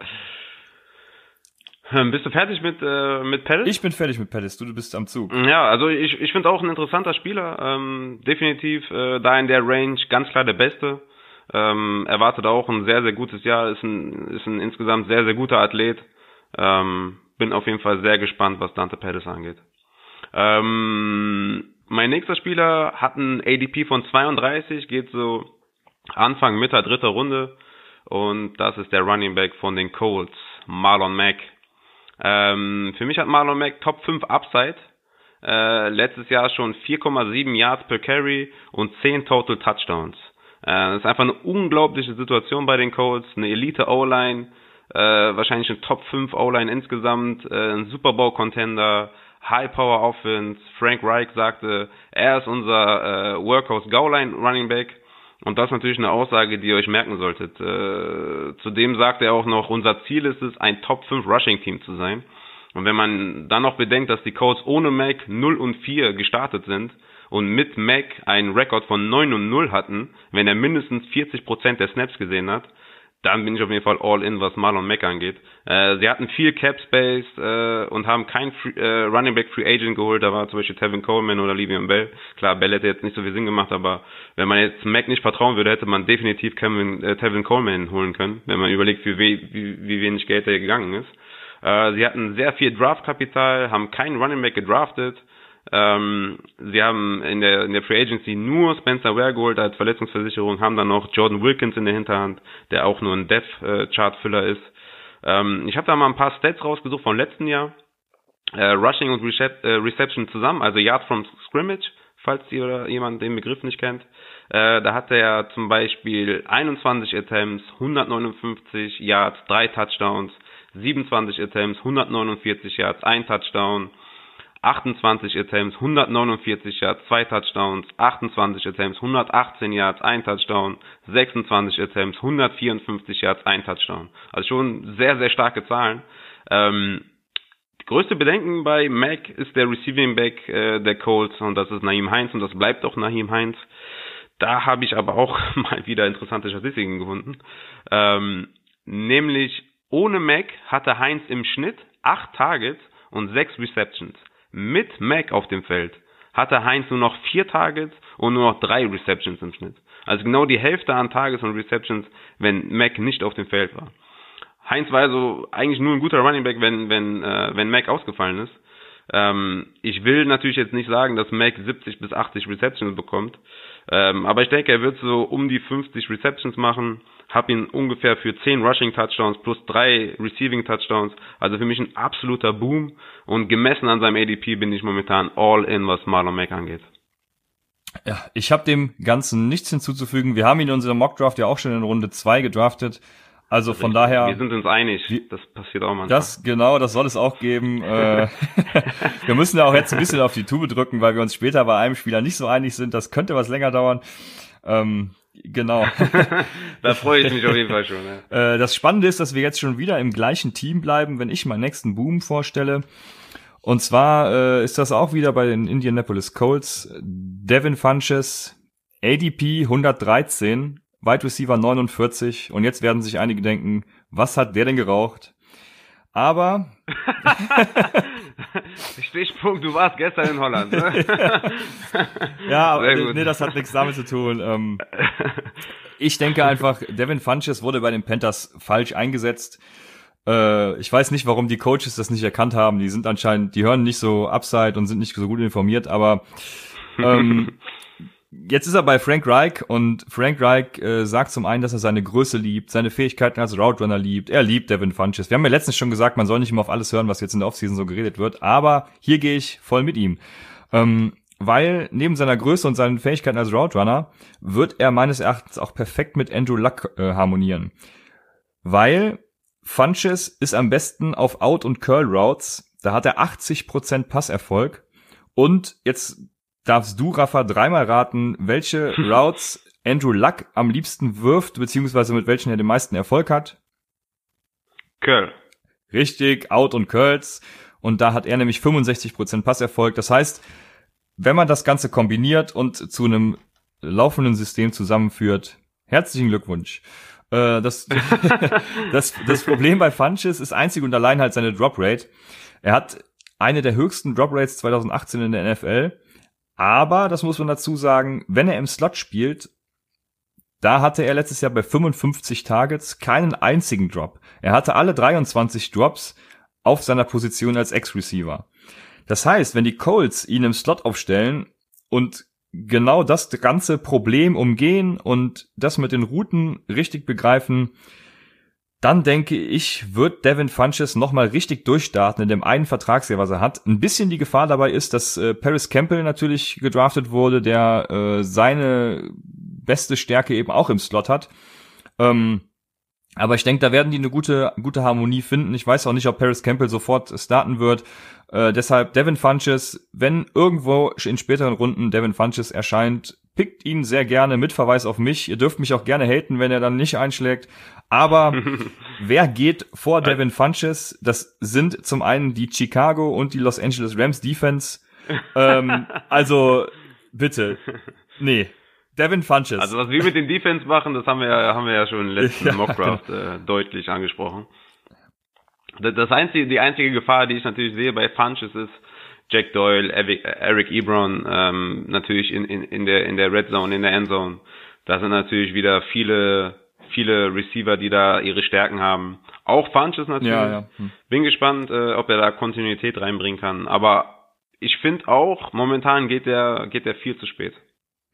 B: Ähm, bist du fertig mit, äh, mit Pettis?
A: Ich bin fertig mit Pettis, du, du bist am Zug.
B: Ja, also ich, ich finde auch ein interessanter Spieler. Ähm, definitiv äh, da in der Range ganz klar der Beste. Ähm, erwartet auch ein sehr, sehr gutes Jahr, ist ein, ist ein insgesamt sehr, sehr guter Athlet. Ähm, bin auf jeden Fall sehr gespannt, was Dante Pettis angeht. Ähm, mein nächster Spieler hat ein ADP von 32, geht so Anfang, Mitte, dritte Runde. Und das ist der Running Back von den Colts, Marlon Mack. Ähm, für mich hat Marlon Mack Top 5 Upside. Äh, letztes Jahr schon 4,7 Yards per Carry und 10 Total Touchdowns. Äh, das ist einfach eine unglaubliche Situation bei den Colts. Eine Elite O-Line, äh, wahrscheinlich ein Top 5 O-Line insgesamt, äh, ein Super Bowl Contender, High Power Offense. Frank Reich sagte, er ist unser äh, Workhorse Goal-Line Running Back. Und das ist natürlich eine Aussage, die ihr euch merken solltet. Äh, zudem sagt er auch noch, unser Ziel ist es, ein Top 5 Rushing Team zu sein. Und wenn man dann noch bedenkt, dass die Colts ohne Mac 0 und 4 gestartet sind und mit Mac einen Rekord von 9 und 0 hatten, wenn er mindestens 40 Prozent der Snaps gesehen hat, dann bin ich auf jeden Fall all in, was Marlon Mack angeht. Äh, sie hatten viel Cap Space äh, und haben keinen äh, Running Back Free Agent geholt. Da war zum Beispiel Tevin Coleman oder Livian Bell. Klar, Bell hätte jetzt nicht so viel Sinn gemacht, aber wenn man jetzt Mack nicht vertrauen würde, hätte man definitiv Kevin, äh, Tevin Coleman holen können, wenn man überlegt, wie, wie, wie wenig Geld er gegangen ist. Äh, sie hatten sehr viel Draftkapital, haben keinen Running Back gedraftet. Ähm, sie haben in der, in der Free Agency nur Spencer Ware als Verletzungsversicherung, haben dann noch Jordan Wilkins in der Hinterhand, der auch nur ein Death-Chart-Füller ist. Ähm, ich habe da mal ein paar Stats rausgesucht von letzten Jahr. Äh, Rushing und Recep äh, Reception zusammen, also Yards from Scrimmage, falls ihr jemand den Begriff nicht kennt. Äh, da hatte er zum Beispiel 21 Attempts, 159 Yards, 3 Touchdowns, 27 Attempts, 149 Yards, 1 Touchdown, 28 Attempts, 149 Yards, 2 Touchdowns, 28 Attempts, 118 Yards, 1 Touchdown, 26 Attempts, 154 Yards, 1 Touchdown. Also schon sehr, sehr starke Zahlen. Ähm, größte Bedenken bei Mac ist der Receiving Back äh, der Colts und das ist Naheem Heinz und das bleibt auch Naheem Heinz. Da habe ich aber auch mal wieder interessante Statistiken gefunden. Ähm, nämlich ohne Mac hatte Heinz im Schnitt 8 Targets und 6 Receptions mit Mac auf dem Feld hatte Heinz nur noch vier Targets und nur noch drei Receptions im Schnitt. Also genau die Hälfte an Targets und Receptions, wenn Mac nicht auf dem Feld war. Heinz war also eigentlich nur ein guter Running Back, wenn, wenn, äh, wenn Mac ausgefallen ist. Ähm, ich will natürlich jetzt nicht sagen, dass Mac 70 bis 80 Receptions bekommt, ähm, aber ich denke, er wird so um die 50 Receptions machen habe ihn ungefähr für 10 Rushing Touchdowns plus 3 Receiving Touchdowns. Also für mich ein absoluter Boom. Und gemessen an seinem ADP bin ich momentan all in, was Marlon Mack angeht.
A: Ja, ich habe dem Ganzen nichts hinzuzufügen. Wir haben ihn in unserem Mock Draft ja auch schon in Runde 2 gedraftet. Also von daher.
B: Wir sind uns einig. Das passiert auch manchmal.
A: Das, genau, das soll es auch geben. Äh, wir müssen ja auch jetzt ein bisschen auf die Tube drücken, weil wir uns später bei einem Spieler nicht so einig sind. Das könnte was länger dauern. Ähm, Genau.
B: da freue ich mich auf jeden Fall schon.
A: Ja. Äh, das Spannende ist, dass wir jetzt schon wieder im gleichen Team bleiben, wenn ich meinen nächsten Boom vorstelle. Und zwar äh, ist das auch wieder bei den Indianapolis Colts. Devin Funches, ADP 113, Wide Receiver 49. Und jetzt werden sich einige denken, was hat der denn geraucht? Aber
B: Stichpunkt, du warst gestern in Holland. Ne?
A: ja, aber nee, das hat nichts damit zu tun. Ähm, ich denke einfach, Devin Funches wurde bei den Panthers falsch eingesetzt. Äh, ich weiß nicht, warum die Coaches das nicht erkannt haben. Die sind anscheinend, die hören nicht so Upside und sind nicht so gut informiert, aber ähm, Jetzt ist er bei Frank Reich und Frank Reich äh, sagt zum einen, dass er seine Größe liebt, seine Fähigkeiten als Route Runner liebt. Er liebt Devin Funches. Wir haben ja letztens schon gesagt, man soll nicht immer auf alles hören, was jetzt in der Offseason so geredet wird, aber hier gehe ich voll mit ihm. Ähm, weil neben seiner Größe und seinen Fähigkeiten als Route Runner wird er meines Erachtens auch perfekt mit Andrew Luck äh, harmonieren. Weil Funches ist am besten auf Out- und Curl-Routes. Da hat er 80% Passerfolg. Und jetzt darfst du, Rafa, dreimal raten, welche Routes Andrew Luck am liebsten wirft, beziehungsweise mit welchen er den meisten Erfolg hat.
B: Curl.
A: Richtig, Out und Curls. Und da hat er nämlich 65% Passerfolg. Das heißt, wenn man das Ganze kombiniert und zu einem laufenden System zusammenführt, herzlichen Glückwunsch. Äh, das, das, das Problem bei Funches ist einzig und allein halt seine Drop Rate. Er hat eine der höchsten Drop Rates 2018 in der NFL aber, das muss man dazu sagen, wenn er im Slot spielt, da hatte er letztes Jahr bei 55 Targets keinen einzigen Drop. Er hatte alle 23 Drops auf seiner Position als Ex-Receiver. Das heißt, wenn die Colts ihn im Slot aufstellen und genau das ganze Problem umgehen und das mit den Routen richtig begreifen, dann denke ich, wird Devin Funches nochmal richtig durchstarten in dem einen Vertragsjahr, was er hat. Ein bisschen die Gefahr dabei ist, dass äh, Paris Campbell natürlich gedraftet wurde, der äh, seine beste Stärke eben auch im Slot hat. Ähm, Aber ich denke, da werden die eine gute, gute Harmonie finden. Ich weiß auch nicht, ob Paris Campbell sofort starten wird. Äh, deshalb Devin Funches, wenn irgendwo in späteren Runden Devin Funches erscheint, pickt ihn sehr gerne mit Verweis auf mich. Ihr dürft mich auch gerne haten, wenn er dann nicht einschlägt. Aber wer geht vor Devin Funches? Das sind zum einen die Chicago und die Los Angeles Rams Defense. ähm, also bitte, nee, Devin Funches.
B: Also was wir mit den Defense machen, das haben wir ja, haben wir ja schon im letzten ja, Mockdraft genau. äh, deutlich angesprochen. Das einzige, die einzige Gefahr, die ich natürlich sehe bei Funches ist, Jack Doyle, Eric Ebron, ähm, natürlich in, in, in der in der Red Zone, in der Endzone. Da sind natürlich wieder viele viele Receiver, die da ihre Stärken haben. Auch Funches natürlich. Ja, ja. Hm. Bin gespannt, äh, ob er da Kontinuität reinbringen kann. Aber ich finde auch, momentan geht der geht der viel zu spät.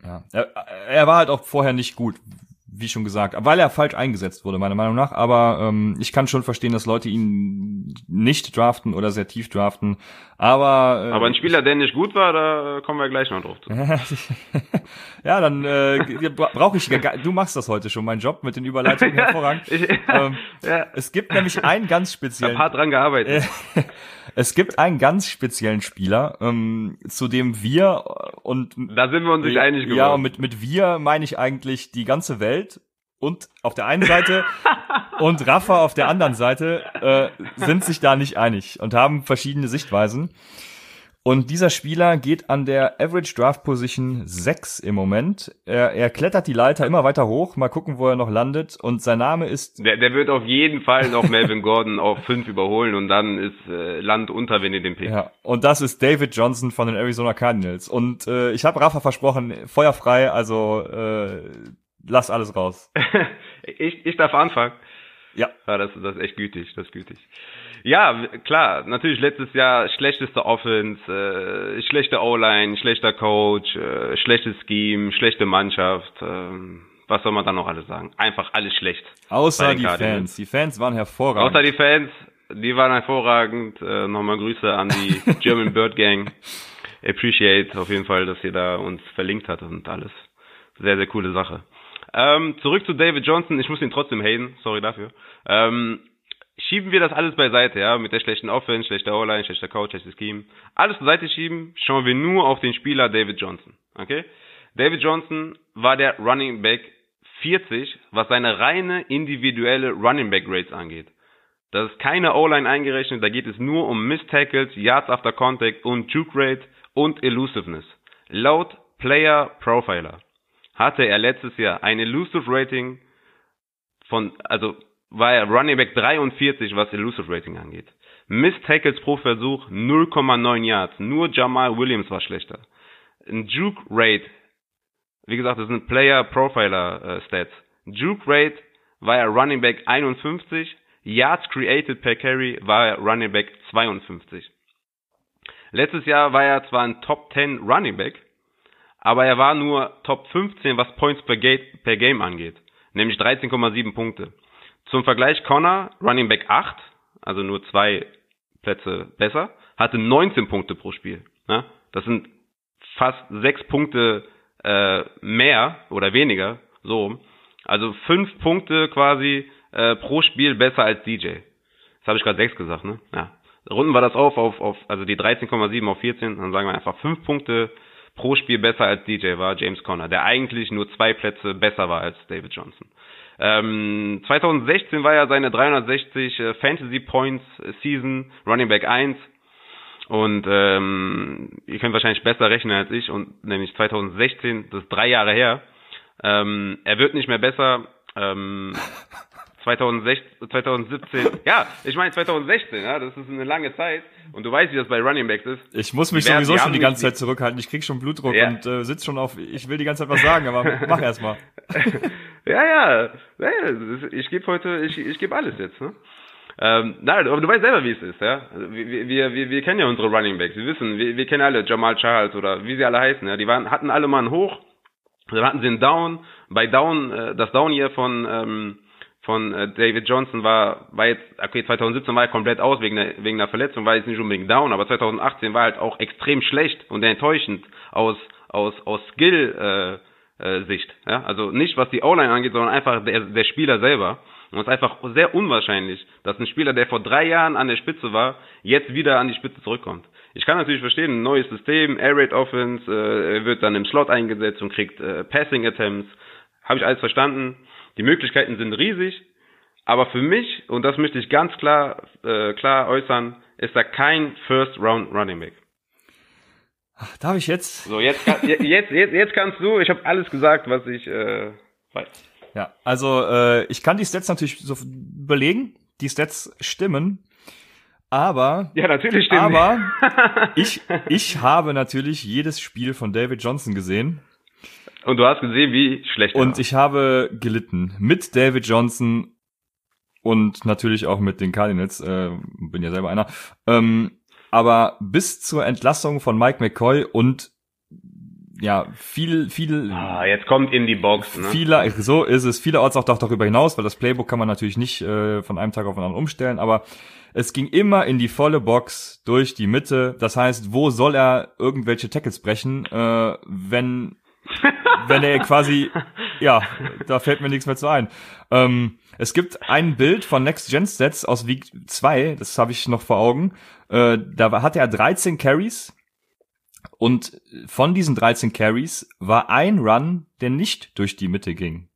A: Ja, er, er war halt auch vorher nicht gut, wie schon gesagt, weil er falsch eingesetzt wurde, meiner Meinung nach. Aber ähm, ich kann schon verstehen, dass Leute ihn nicht draften oder sehr tief draften. Aber
B: äh, aber ein Spieler, der nicht gut war, da kommen wir gleich noch drauf zu.
A: ja, dann äh, brauche ich. Du machst das heute schon, mein Job mit den Überleitungen hervorragend. ähm, ja. Es gibt nämlich einen ganz speziellen. Ich
B: hab hart dran gearbeitet.
A: Es gibt einen ganz speziellen Spieler, ähm, zu dem wir und
B: da sind wir uns nicht einig geworden.
A: Ja, und mit mit wir meine ich eigentlich die ganze Welt und auf der einen Seite und Rafa auf der anderen Seite äh, sind sich da nicht einig und haben verschiedene Sichtweisen. Und dieser Spieler geht an der Average Draft Position 6 im Moment. Er, er klettert die Leiter immer weiter hoch. Mal gucken, wo er noch landet. Und sein Name ist...
B: Der, der wird auf jeden Fall noch Melvin Gordon auf 5 überholen und dann ist äh, Land unter, wenn ihr den pickt.
A: Ja, und das ist David Johnson von den Arizona Cardinals. Und äh, ich habe Rafa versprochen, feuerfrei, also äh, lass alles raus.
B: ich, ich darf anfangen. Ja. ja das, das ist echt gütig, das ist gütig. Ja, klar, natürlich letztes Jahr schlechteste Offense, äh, schlechte O-Line, schlechter Coach, äh, schlechtes Scheme, schlechte Mannschaft. Äh, was soll man da noch alles sagen? Einfach alles schlecht.
A: Außer die Fans. Die Fans waren hervorragend.
B: Außer die Fans, die waren hervorragend. Äh, Nochmal Grüße an die German Bird Gang. Appreciate auf jeden Fall, dass ihr da uns verlinkt hat und alles. Sehr, sehr coole Sache. Ähm, zurück zu David Johnson. Ich muss ihn trotzdem haten. Sorry dafür. Ähm, schieben wir das alles beiseite, ja, mit der schlechten Offense, schlechter O-Line, schlechter Coach, schlechtes Scheme. Alles beiseite schieben, schauen wir nur auf den Spieler David Johnson, okay? David Johnson war der Running Back 40, was seine reine individuelle Running Back Rates angeht. Das ist keine O-Line eingerechnet, da geht es nur um Missed Tackles, Yards after Contact und Juke Rate und Elusiveness. Laut Player Profiler hatte er letztes Jahr ein Elusive Rating von, also war er Running Back 43, was Elusive Rating angeht. Miss Tackles pro Versuch 0,9 Yards. Nur Jamal Williams war schlechter. Ein Juke Rate, wie gesagt, das sind Player Profiler äh, Stats. Juke Rate war er Running Back 51. Yards created per Carry war er Running Back 52. Letztes Jahr war er zwar ein Top 10 Running Back, aber er war nur Top 15, was Points per, per Game angeht, nämlich 13,7 Punkte. Zum Vergleich, Connor, Running Back 8, also nur zwei Plätze besser, hatte 19 Punkte pro Spiel. Ne? Das sind fast sechs Punkte äh, mehr oder weniger, so. Also fünf Punkte quasi äh, pro Spiel besser als DJ. Das habe ich gerade sechs gesagt, ne? Ja. Runden wir das auf, auf, auf also die 13,7 auf 14, dann sagen wir einfach fünf Punkte pro Spiel besser als DJ war James Conner, der eigentlich nur zwei Plätze besser war als David Johnson. Ähm, 2016 war ja seine 360 äh, Fantasy Points Season, Running Back 1. Und ähm, ihr könnt wahrscheinlich besser rechnen als ich, und nämlich 2016, das ist drei Jahre her. Ähm, er wird nicht mehr besser. Ähm, 2016, 2017, ja, ich meine 2016, ja, das ist eine lange Zeit und du weißt, wie das bei Running Backs ist.
A: Ich muss mich sowieso schon die ganze Zeit zurückhalten, ich krieg schon Blutdruck ja. und äh, sitz schon auf, ich will die ganze Zeit was sagen, aber mach erst mal.
B: ja, ja, ja, ich gebe heute, ich, ich gebe alles jetzt, ne? Ähm, nein, aber du weißt selber, wie es ist, ja. Wir, wir, wir, wir kennen ja unsere Running Backs, wir wissen, wir, wir kennen alle Jamal Charles oder wie sie alle heißen, ja. Die waren, hatten alle mal einen Hoch, dann hatten sie einen Down, bei Down, äh, das Down hier von, ähm, von äh, David Johnson war, war jetzt, okay, 2017 war er komplett aus wegen der, wegen der Verletzung, war jetzt nicht unbedingt down, aber 2018 war halt auch extrem schlecht und enttäuschend aus, aus, aus Skill, äh, äh, Sicht. Ja? Also nicht was die O-Line angeht, sondern einfach der, der Spieler selber. Und es ist einfach sehr unwahrscheinlich, dass ein Spieler, der vor drei Jahren an der Spitze war, jetzt wieder an die Spitze zurückkommt. Ich kann natürlich verstehen, ein neues System, Air Raid Offense, äh, wird dann im Slot eingesetzt und kriegt äh, Passing Attempts. Habe ich alles verstanden. Die Möglichkeiten sind riesig, aber für mich, und das möchte ich ganz klar, äh, klar äußern, ist da kein First Round Running Back.
A: Ach, darf ich jetzt?
B: So, jetzt, jetzt, jetzt, jetzt kannst du, ich habe alles gesagt, was ich äh, weiß.
A: Ja, also äh, ich kann die Stats natürlich so belegen. Die Stats stimmen. Aber,
B: ja, natürlich stimmen.
A: aber ich, ich habe natürlich jedes Spiel von David Johnson gesehen.
B: Und du hast gesehen, wie schlecht er
A: Und
B: war.
A: ich habe gelitten mit David Johnson und natürlich auch mit den Cardinals, äh, bin ja selber einer. Ähm, aber bis zur Entlassung von Mike McCoy und ja, viel, viel,
B: Ah, jetzt kommt in die Box, ne?
A: Viele, so ist es. Vielerorts auch darüber hinaus, weil das Playbook kann man natürlich nicht äh, von einem Tag auf den anderen umstellen, aber es ging immer in die volle Box durch die Mitte. Das heißt, wo soll er irgendwelche Tackles brechen, äh, wenn wenn er quasi, ja, da fällt mir nichts mehr zu ein. Ähm, es gibt ein Bild von Next Gen Stats aus Week 2, das habe ich noch vor Augen. Äh, da hatte er 13 Carries und von diesen 13 Carries war ein Run, der nicht durch die Mitte ging.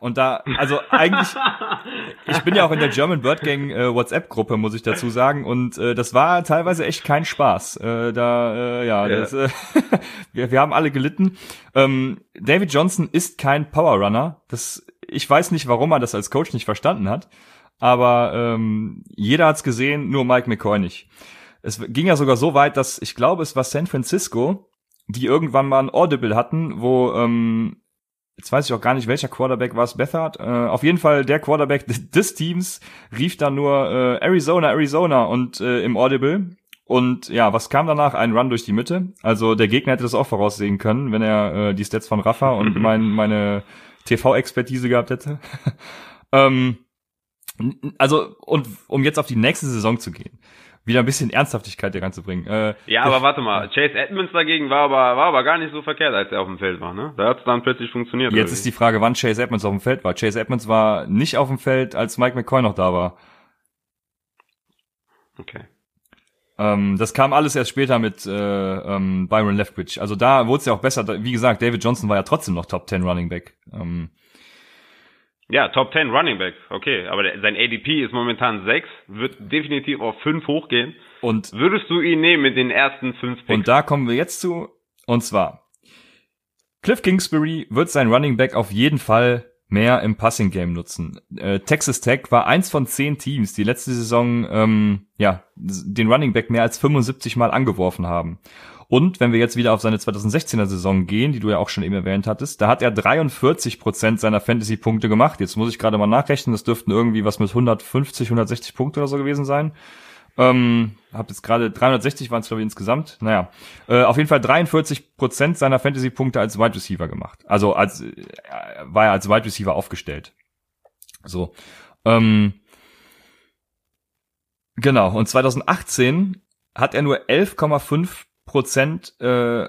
A: Und da, also eigentlich, ich bin ja auch in der German Bird Gang äh, WhatsApp-Gruppe, muss ich dazu sagen, und äh, das war teilweise echt kein Spaß. Äh, da, äh, ja,
B: Ja.
A: Das, äh, wir, wir haben alle gelitten. Ähm, David Johnson ist kein Power Runner. Das, ich weiß nicht, warum er das als Coach nicht verstanden hat, aber ähm, jeder hat's gesehen, nur Mike McCoy nicht. Es ging ja sogar so weit, dass ich glaube, es war San Francisco, die irgendwann mal ein Audible hatten, wo ähm, jetzt weiß ich auch gar nicht, welcher Quarterback war es, Bethard. Äh, auf jeden Fall der Quarterback des Teams rief dann nur äh, Arizona, Arizona und äh, im Audible. Und ja, was kam danach? Ein Run durch die Mitte. Also der Gegner hätte das auch voraussehen können, wenn er äh, die Stats von Rafa und mein, meine TV-Expertise gehabt hätte. ähm, also, und um jetzt auf die nächste Saison zu gehen, wieder ein bisschen Ernsthaftigkeit hier reinzubringen. Äh,
B: Ja, aber warte mal, Chase Edmonds dagegen war aber, war aber gar nicht so verkehrt, als er auf dem Feld war, ne? Da hat's dann plötzlich funktioniert.
A: Jetzt ist die Frage, wann Chase Edmonds auf dem Feld war. Chase Edmonds war nicht auf dem Feld, als Mike McCoy noch da war.
B: Okay.
A: Ähm, das kam alles erst später mit äh, ähm, Byron Leftwich. Also da wurde es ja auch besser. Wie gesagt, David Johnson war ja trotzdem noch Top 10 Running Back. Ähm,
B: Ja, Top 10 Running Back, okay. Aber der, sein ADP ist momentan 6, wird definitiv auf 5 hochgehen.
A: und,
B: Würdest du ihn nehmen mit den ersten 5 Picks?
A: und da kommen wir jetzt zu. Und zwar, Cliff Kingsbury wird sein Running Back auf jeden Fall mehr im Passing Game nutzen. Äh, Texas Tech war eins von zehn Teams, die letzte Saison ähm, ja den Running Back mehr als 75 Mal angeworfen haben. Und wenn wir jetzt wieder auf seine 2016er Saison gehen, die du ja auch schon eben erwähnt hattest, da hat er 43 Prozent seiner Fantasy-Punkte gemacht. Jetzt muss ich gerade mal nachrechnen, das dürften irgendwie was mit 150, 160 Punkte oder so gewesen sein. Ähm, hab jetzt gerade 360 waren es glaube ich insgesamt. Naja, äh, auf jeden Fall 43 Prozent seiner Fantasy-Punkte als Wide Receiver gemacht. Also als äh, war er als Wide Receiver aufgestellt. So. Ähm, genau. Und 2018 hat er nur 11,5 Prozent äh,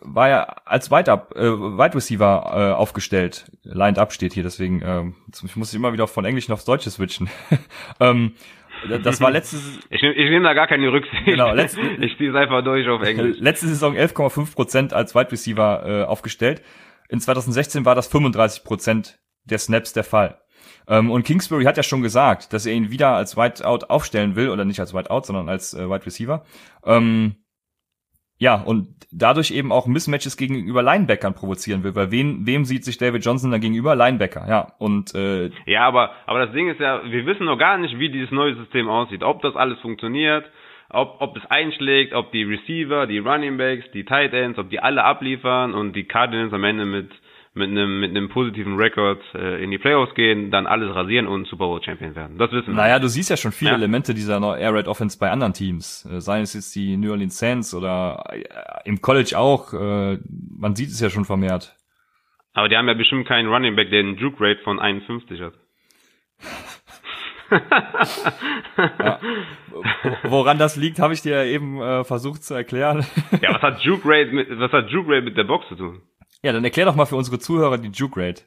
A: war er als Wide, Up, äh, Wide Receiver äh, aufgestellt. Lined Up steht hier, deswegen äh, ich muss immer wieder von Englisch aufs Deutsche switchen. ähm, das war letztes
B: Ich nehme ich nehm da gar keine Rücksicht.
A: Genau, letzt-
B: ich ziehe es einfach durch auf Englisch.
A: letzte Saison 11,5 Prozent als Wide Receiver äh, aufgestellt. In 2016 war das 35 Prozent der Snaps der Fall. Ähm, und Kingsbury hat ja schon gesagt, dass er ihn wieder als Wide Out aufstellen will, oder nicht als Wide Out, sondern als äh, Wide Receiver. Ähm, ja, und dadurch eben auch Mismatches gegenüber Linebackern provozieren will, weil wen, wem sieht sich David Johnson da gegenüber? Linebacker, ja. Und äh,
B: Ja, aber, aber das Ding ist ja, wir wissen noch gar nicht, wie dieses neue System aussieht. Ob das alles funktioniert, ob, ob es einschlägt, ob die Receiver, die Running Backs, die Tight Ends, ob die alle abliefern und die Cardinals am Ende mit, mit einem, mit einem positiven Rekord äh, in die Playoffs gehen, dann alles rasieren und Super Bowl Champion werden. Das wissen wir.
A: Naja, du siehst ja schon viele
B: Ja.
A: Elemente dieser Air Raid Offense bei anderen Teams. Äh, seien es jetzt die New Orleans Saints oder äh, im College auch. Äh, man sieht es ja schon vermehrt.
B: Aber die haben ja bestimmt keinen Running Back, der einen Juke Rate von 51 hat.
A: Woran das liegt, habe ich dir eben äh, versucht zu erklären.
B: Ja, was hat Juke Rate mit, was hat Juke Rate mit der Box zu tun?
A: Ja, dann erklär doch mal für unsere Zuhörer die Juke Rate.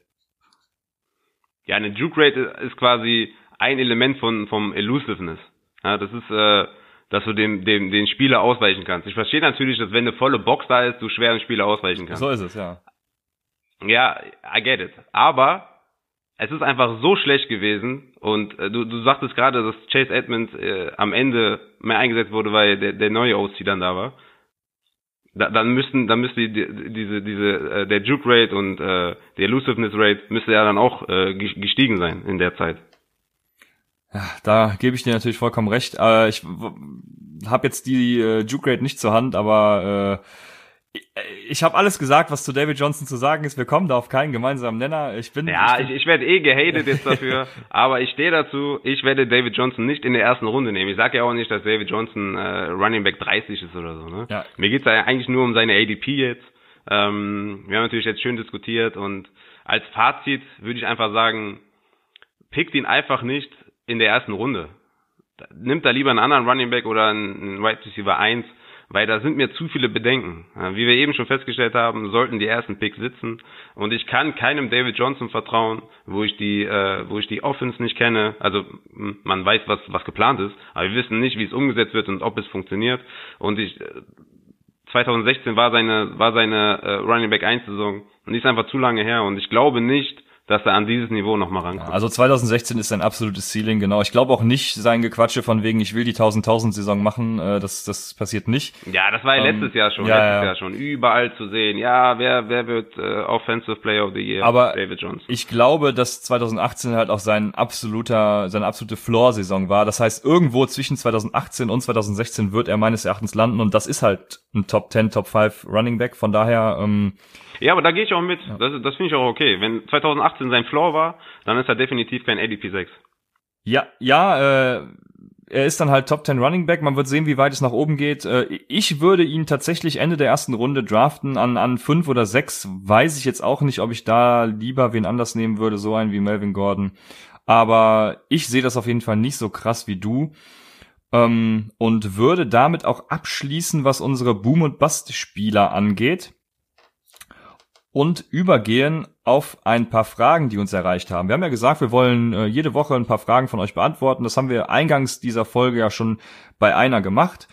B: Ja, eine Juke Rate ist quasi ein Element von vom Elusiveness. Ja, das ist, äh, dass du dem, dem, den Spieler ausweichen kannst. Ich verstehe natürlich, dass wenn eine volle Box da ist, du schwer den Spieler ausweichen kannst.
A: So ist es, ja.
B: Ja, I get it. Aber es ist einfach so schlecht gewesen und äh, du, du sagtest gerade, dass Chase Edmonds äh, am Ende mehr eingesetzt wurde, weil der, der neue OC dann da war. Da, dann müssten, dann müsste die, diese, diese, äh, der Juke Rate und äh, der Elusiveness Rate müsste ja dann auch äh, gestiegen sein in der Zeit.
A: Ja, da gebe ich dir natürlich vollkommen recht. Äh, ich habe jetzt die äh, Juke Rate nicht zur Hand, aber äh, ich habe alles gesagt, was zu David Johnson zu sagen ist. Wir kommen da auf keinen gemeinsamen Nenner. Ich bin
B: ja, ich, ich, ich werde eh gehatet jetzt dafür, aber ich stehe dazu. Ich werde David Johnson nicht in der ersten Runde nehmen. Ich sage ja auch nicht, dass David Johnson äh, Running Back 30 ist oder so. Ne? Ja. Mir geht's ja eigentlich nur um seine ADP jetzt. Ähm, wir haben natürlich jetzt schön diskutiert und als Fazit würde ich einfach sagen, pickt ihn einfach nicht in der ersten Runde. Nimmt da lieber einen anderen Running Back oder einen Wide Receiver 1 weil da sind mir zu viele Bedenken. Wie wir eben schon festgestellt haben, sollten die ersten Picks sitzen und ich kann keinem David Johnson vertrauen, wo ich die, äh, wo ich die Offense nicht kenne. Also man weiß, was was geplant ist, aber wir wissen nicht, wie es umgesetzt wird und ob es funktioniert. Und ich 2016 äh, war seine war seine äh, Running Back 1 Saison und die ist einfach zu lange her und ich glaube nicht, dass er an dieses Niveau nochmal rankommt.
A: Also 2016 ist sein absolutes Ceiling, genau. Ich glaube auch nicht sein Gequatsche von wegen, ich will die 1000-1000-Saison machen, äh, das, das passiert nicht.
B: Ja, das war ja ähm, letztes Jahr schon, ja, letztes ja. Jahr schon. Überall zu sehen, ja, wer, wer wird äh, Offensive Player of the Year?
A: Aber David Johnson. ich glaube, dass 2018 halt auch sein absoluter, seine absolute Floor-Saison war. Das heißt, irgendwo zwischen 2018 und 2016 wird er meines Erachtens landen und das ist halt ein Top 10, Top 5 Running Back. Von daher, ähm,
B: ja, aber da gehe ich auch mit. Ja. Das, das finde ich auch okay. Wenn 2018 sein Floor war, dann ist er definitiv kein ADP 6.
A: Ja, ja, äh, er ist dann halt Top 10 Running Back. Man wird sehen, wie weit es nach oben geht. Äh, ich würde ihn tatsächlich Ende der ersten Runde draften. An, an fünf oder sechs weiß ich jetzt auch nicht, ob ich da lieber wen anders nehmen würde, so einen wie Melvin Gordon. Aber ich sehe das auf jeden Fall nicht so krass wie du. Ähm, und würde damit auch abschließen, was unsere Boom- und Bust-Spieler angeht und übergehen auf ein paar Fragen, die uns erreicht haben. Wir haben ja gesagt, wir wollen äh, jede Woche ein paar Fragen von euch beantworten. Das haben wir eingangs dieser Folge ja schon bei einer gemacht.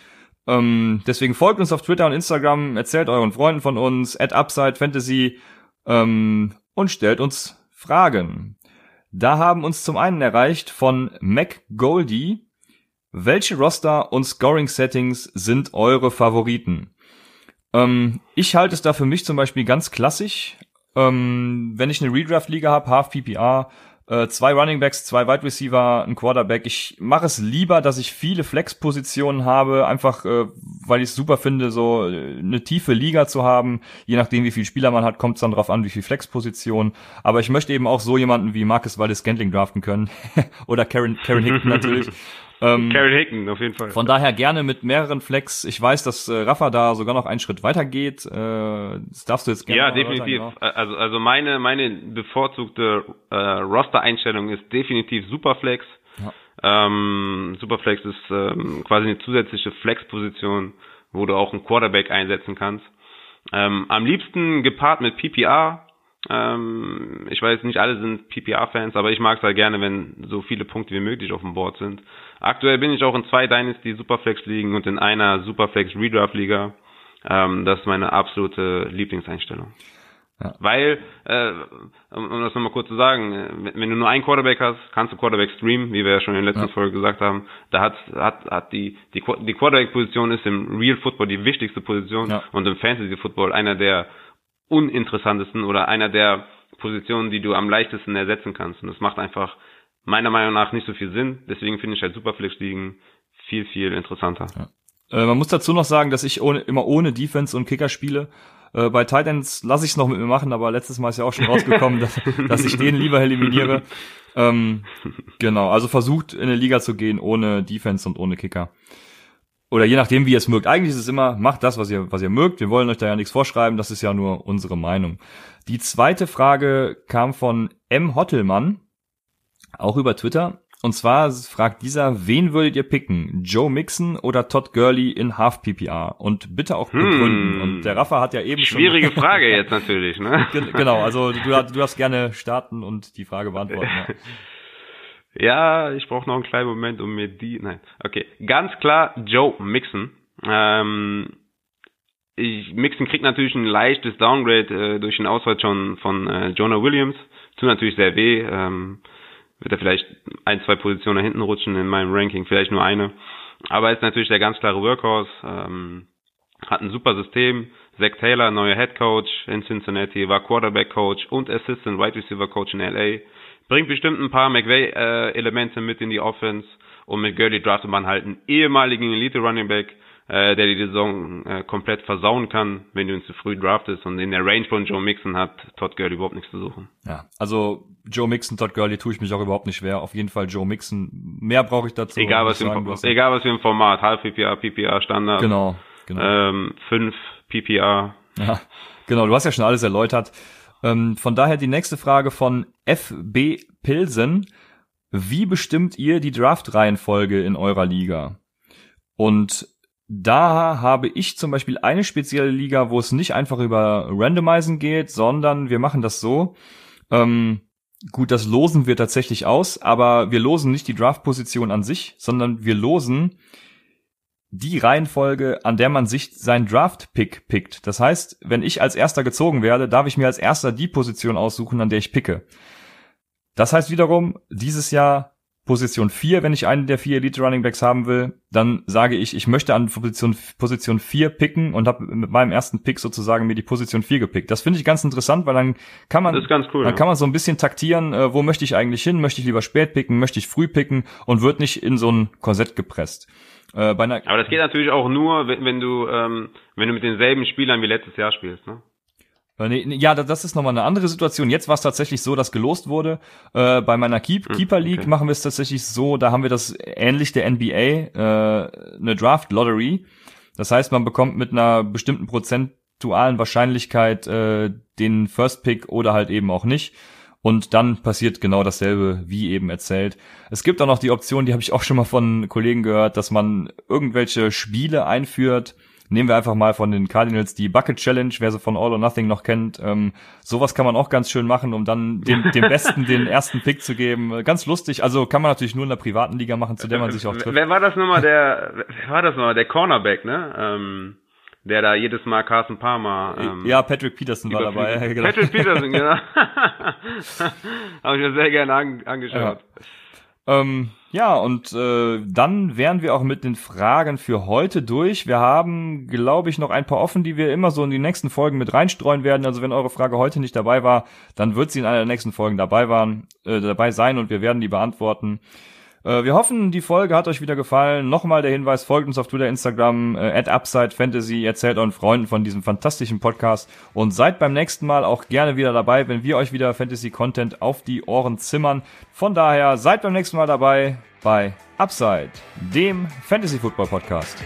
A: Ähm, deswegen folgt uns auf Twitter und Instagram, erzählt euren Freunden von uns, at Upside Fantasy ähm, und stellt uns Fragen. Da haben uns zum einen erreicht von Mac Goldie, welche Roster und Scoring Settings sind eure Favoriten? Ähm, ich halte es da für mich zum Beispiel ganz klassisch. Ähm, wenn ich eine Redraft-Liga habe, Half PPR, äh, zwei Running Backs, zwei Wide Receiver, ein Quarterback. Ich mache es lieber, dass ich viele Flex-Positionen habe, einfach äh, weil ich es super finde, so äh, eine tiefe Liga zu haben. Je nachdem, wie viel Spieler man hat, kommt es dann drauf an, wie viel Flex-Positionen. Aber ich möchte eben auch so jemanden wie Marcus Waldes Gantling draften können. Oder Karen, Karen Hickton natürlich.
B: Ähm, Karen Hicken, auf jeden Fall.
A: Von daher gerne mit mehreren Flex. Ich weiß, dass äh, Rafa da sogar noch einen Schritt weiter geht. Äh, das darfst du jetzt gerne
B: Ja, definitiv. Sagen, genau. Also, also meine, meine bevorzugte äh, Roster-Einstellung ist definitiv Superflex. Ja. Ähm, Superflex ist ähm, quasi eine zusätzliche Flex-Position, wo du auch einen Quarterback einsetzen kannst. Ähm, am liebsten gepaart mit PPR, ähm, ich weiß, nicht alle sind PPR-Fans, aber ich mag es halt gerne, wenn so viele Punkte wie möglich auf dem Board sind. Aktuell bin ich auch in zwei Dynasty Superflex Ligen und in einer Superflex Redraft Liga. Ähm, das ist meine absolute Lieblingseinstellung. Ja. Weil, äh, um das nochmal kurz zu sagen, äh, wenn du nur einen Quarterback hast, kannst du Quarterback streamen, wie wir ja schon in der letzten ja. Folge gesagt haben. Da hat, hat, hat die, die, die Quarterback-Position ist im Real Football die wichtigste Position ja. und im Fantasy Football einer der uninteressantesten oder einer der Positionen, die du am leichtesten ersetzen kannst. Und das macht einfach meiner Meinung nach nicht so viel Sinn. Deswegen finde ich halt Superflex-Ligen viel, viel interessanter. Ja.
A: Äh, man muss dazu noch sagen, dass ich ohne, immer ohne Defense und Kicker spiele. Äh, bei Titans lasse ich es noch mit mir machen, aber letztes Mal ist ja auch schon rausgekommen, dass, dass ich den lieber eliminiere. Ähm, genau, also versucht in eine Liga zu gehen ohne Defense und ohne Kicker oder je nachdem, wie ihr es mögt. Eigentlich ist es immer, macht das, was ihr, was ihr mögt. Wir wollen euch da ja nichts vorschreiben. Das ist ja nur unsere Meinung. Die zweite Frage kam von M. Hottelmann, auch über Twitter. Und zwar fragt dieser, wen würdet ihr picken? Joe Mixon oder Todd Gurley in Half PPR? Und bitte auch begründen. Hm. Und der Rafa hat ja eben
B: Schwierige schon Frage jetzt natürlich, ne?
A: genau, also du, du darfst gerne starten und die Frage beantworten. Ja.
B: Ja, ich brauche noch einen kleinen Moment, um mir die. Nein, okay. Ganz klar Joe Mixon. Ähm, ich, Mixon kriegt natürlich ein leichtes Downgrade äh, durch den Ausfall schon von äh, Jonah Williams. Tut natürlich sehr weh. Ähm, wird er vielleicht ein, zwei Positionen nach hinten rutschen in meinem Ranking, vielleicht nur eine. Aber er ist natürlich der ganz klare Workhorse. Ähm, hat ein super System. Zach Taylor, neuer Head Coach in Cincinnati, war Quarterback Coach und Assistant Wide Receiver Coach in LA bringt bestimmt ein paar McVay-Elemente äh, mit in die Offense und mit Gurley draftet man halt einen ehemaligen Elite-Running Back, äh, der die Saison äh, komplett versauen kann, wenn du ihn zu früh draftest und in der Range von Joe Mixon hat Todd Gurley überhaupt nichts zu suchen.
A: Ja, also Joe Mixon, Todd Gurley tue ich mich auch überhaupt nicht schwer. Auf jeden Fall Joe Mixon. Mehr brauche ich dazu.
B: Egal was, sagen, im, egal was für ein Format, halb PPR, PPR Standard.
A: Genau, genau.
B: Ähm, fünf PPR.
A: Ja, genau. Du hast ja schon alles erläutert. Ähm, von daher die nächste Frage von FB Pilsen. Wie bestimmt ihr die Draft-Reihenfolge in eurer Liga? Und da habe ich zum Beispiel eine spezielle Liga, wo es nicht einfach über Randomizen geht, sondern wir machen das so. Ähm, gut, das losen wir tatsächlich aus, aber wir losen nicht die Draft-Position an sich, sondern wir losen die Reihenfolge, an der man sich seinen Draft-Pick pickt. Das heißt, wenn ich als erster gezogen werde, darf ich mir als erster die Position aussuchen, an der ich picke. Das heißt wiederum, dieses Jahr Position 4, wenn ich einen der vier Elite Running Backs haben will, dann sage ich, ich möchte an Position, Position 4 picken und habe mit meinem ersten Pick sozusagen mir die Position 4 gepickt. Das finde ich ganz interessant, weil dann kann man,
B: das ist ganz cool,
A: dann ja. kann man so ein bisschen taktieren, äh, wo möchte ich eigentlich hin, möchte ich lieber spät picken, möchte ich früh picken und wird nicht in so ein Korsett gepresst.
B: Äh, Aber das geht natürlich auch nur, wenn, wenn du ähm, wenn du mit denselben Spielern wie letztes Jahr spielst, ne?
A: Äh, ja, das ist nochmal eine andere Situation. Jetzt war es tatsächlich so, dass gelost wurde. Äh, bei meiner Keep hm, Keeper League okay. machen wir es tatsächlich so, da haben wir das ähnlich der NBA, äh, eine Draft Lottery. Das heißt, man bekommt mit einer bestimmten prozentualen Wahrscheinlichkeit äh, den First Pick oder halt eben auch nicht. Und dann passiert genau dasselbe, wie eben erzählt. Es gibt auch noch die Option, die habe ich auch schon mal von Kollegen gehört, dass man irgendwelche Spiele einführt. Nehmen wir einfach mal von den Cardinals die Bucket Challenge, wer sie von All or Nothing noch kennt. Ähm, sowas kann man auch ganz schön machen, um dann dem, dem Besten den ersten Pick zu geben. Ganz lustig. Also kann man natürlich nur in der privaten Liga machen, zu der man sich auch trifft.
B: Wer war das nochmal, der, wer war das nochmal, der Cornerback, ne? Ähm der da jedes Mal Carsten Palmer.
A: Ähm, ja, Patrick Peterson war dabei.
B: Genau. Patrick Peterson, genau. Habe ich mir sehr gerne an, angeschaut.
A: Ja. Ähm, ja, und äh, dann wären wir auch mit den Fragen für heute durch. Wir haben, glaube ich, noch ein paar offen, die wir immer so in die nächsten Folgen mit reinstreuen werden. Also wenn eure Frage heute nicht dabei war, dann wird sie in einer der nächsten Folgen dabei, waren, äh, dabei sein und wir werden die beantworten. Äh, wir hoffen, die Folge hat euch wieder gefallen. Nochmal der Hinweis, folgt uns auf Twitter, Instagram, äh, at Upside Fantasy, erzählt euren Freunden von diesem fantastischen Podcast und seid beim nächsten Mal auch gerne wieder dabei, wenn wir euch wieder Fantasy-Content auf die Ohren zimmern. Von daher seid beim nächsten Mal dabei bei Upside, dem Fantasy Football Podcast.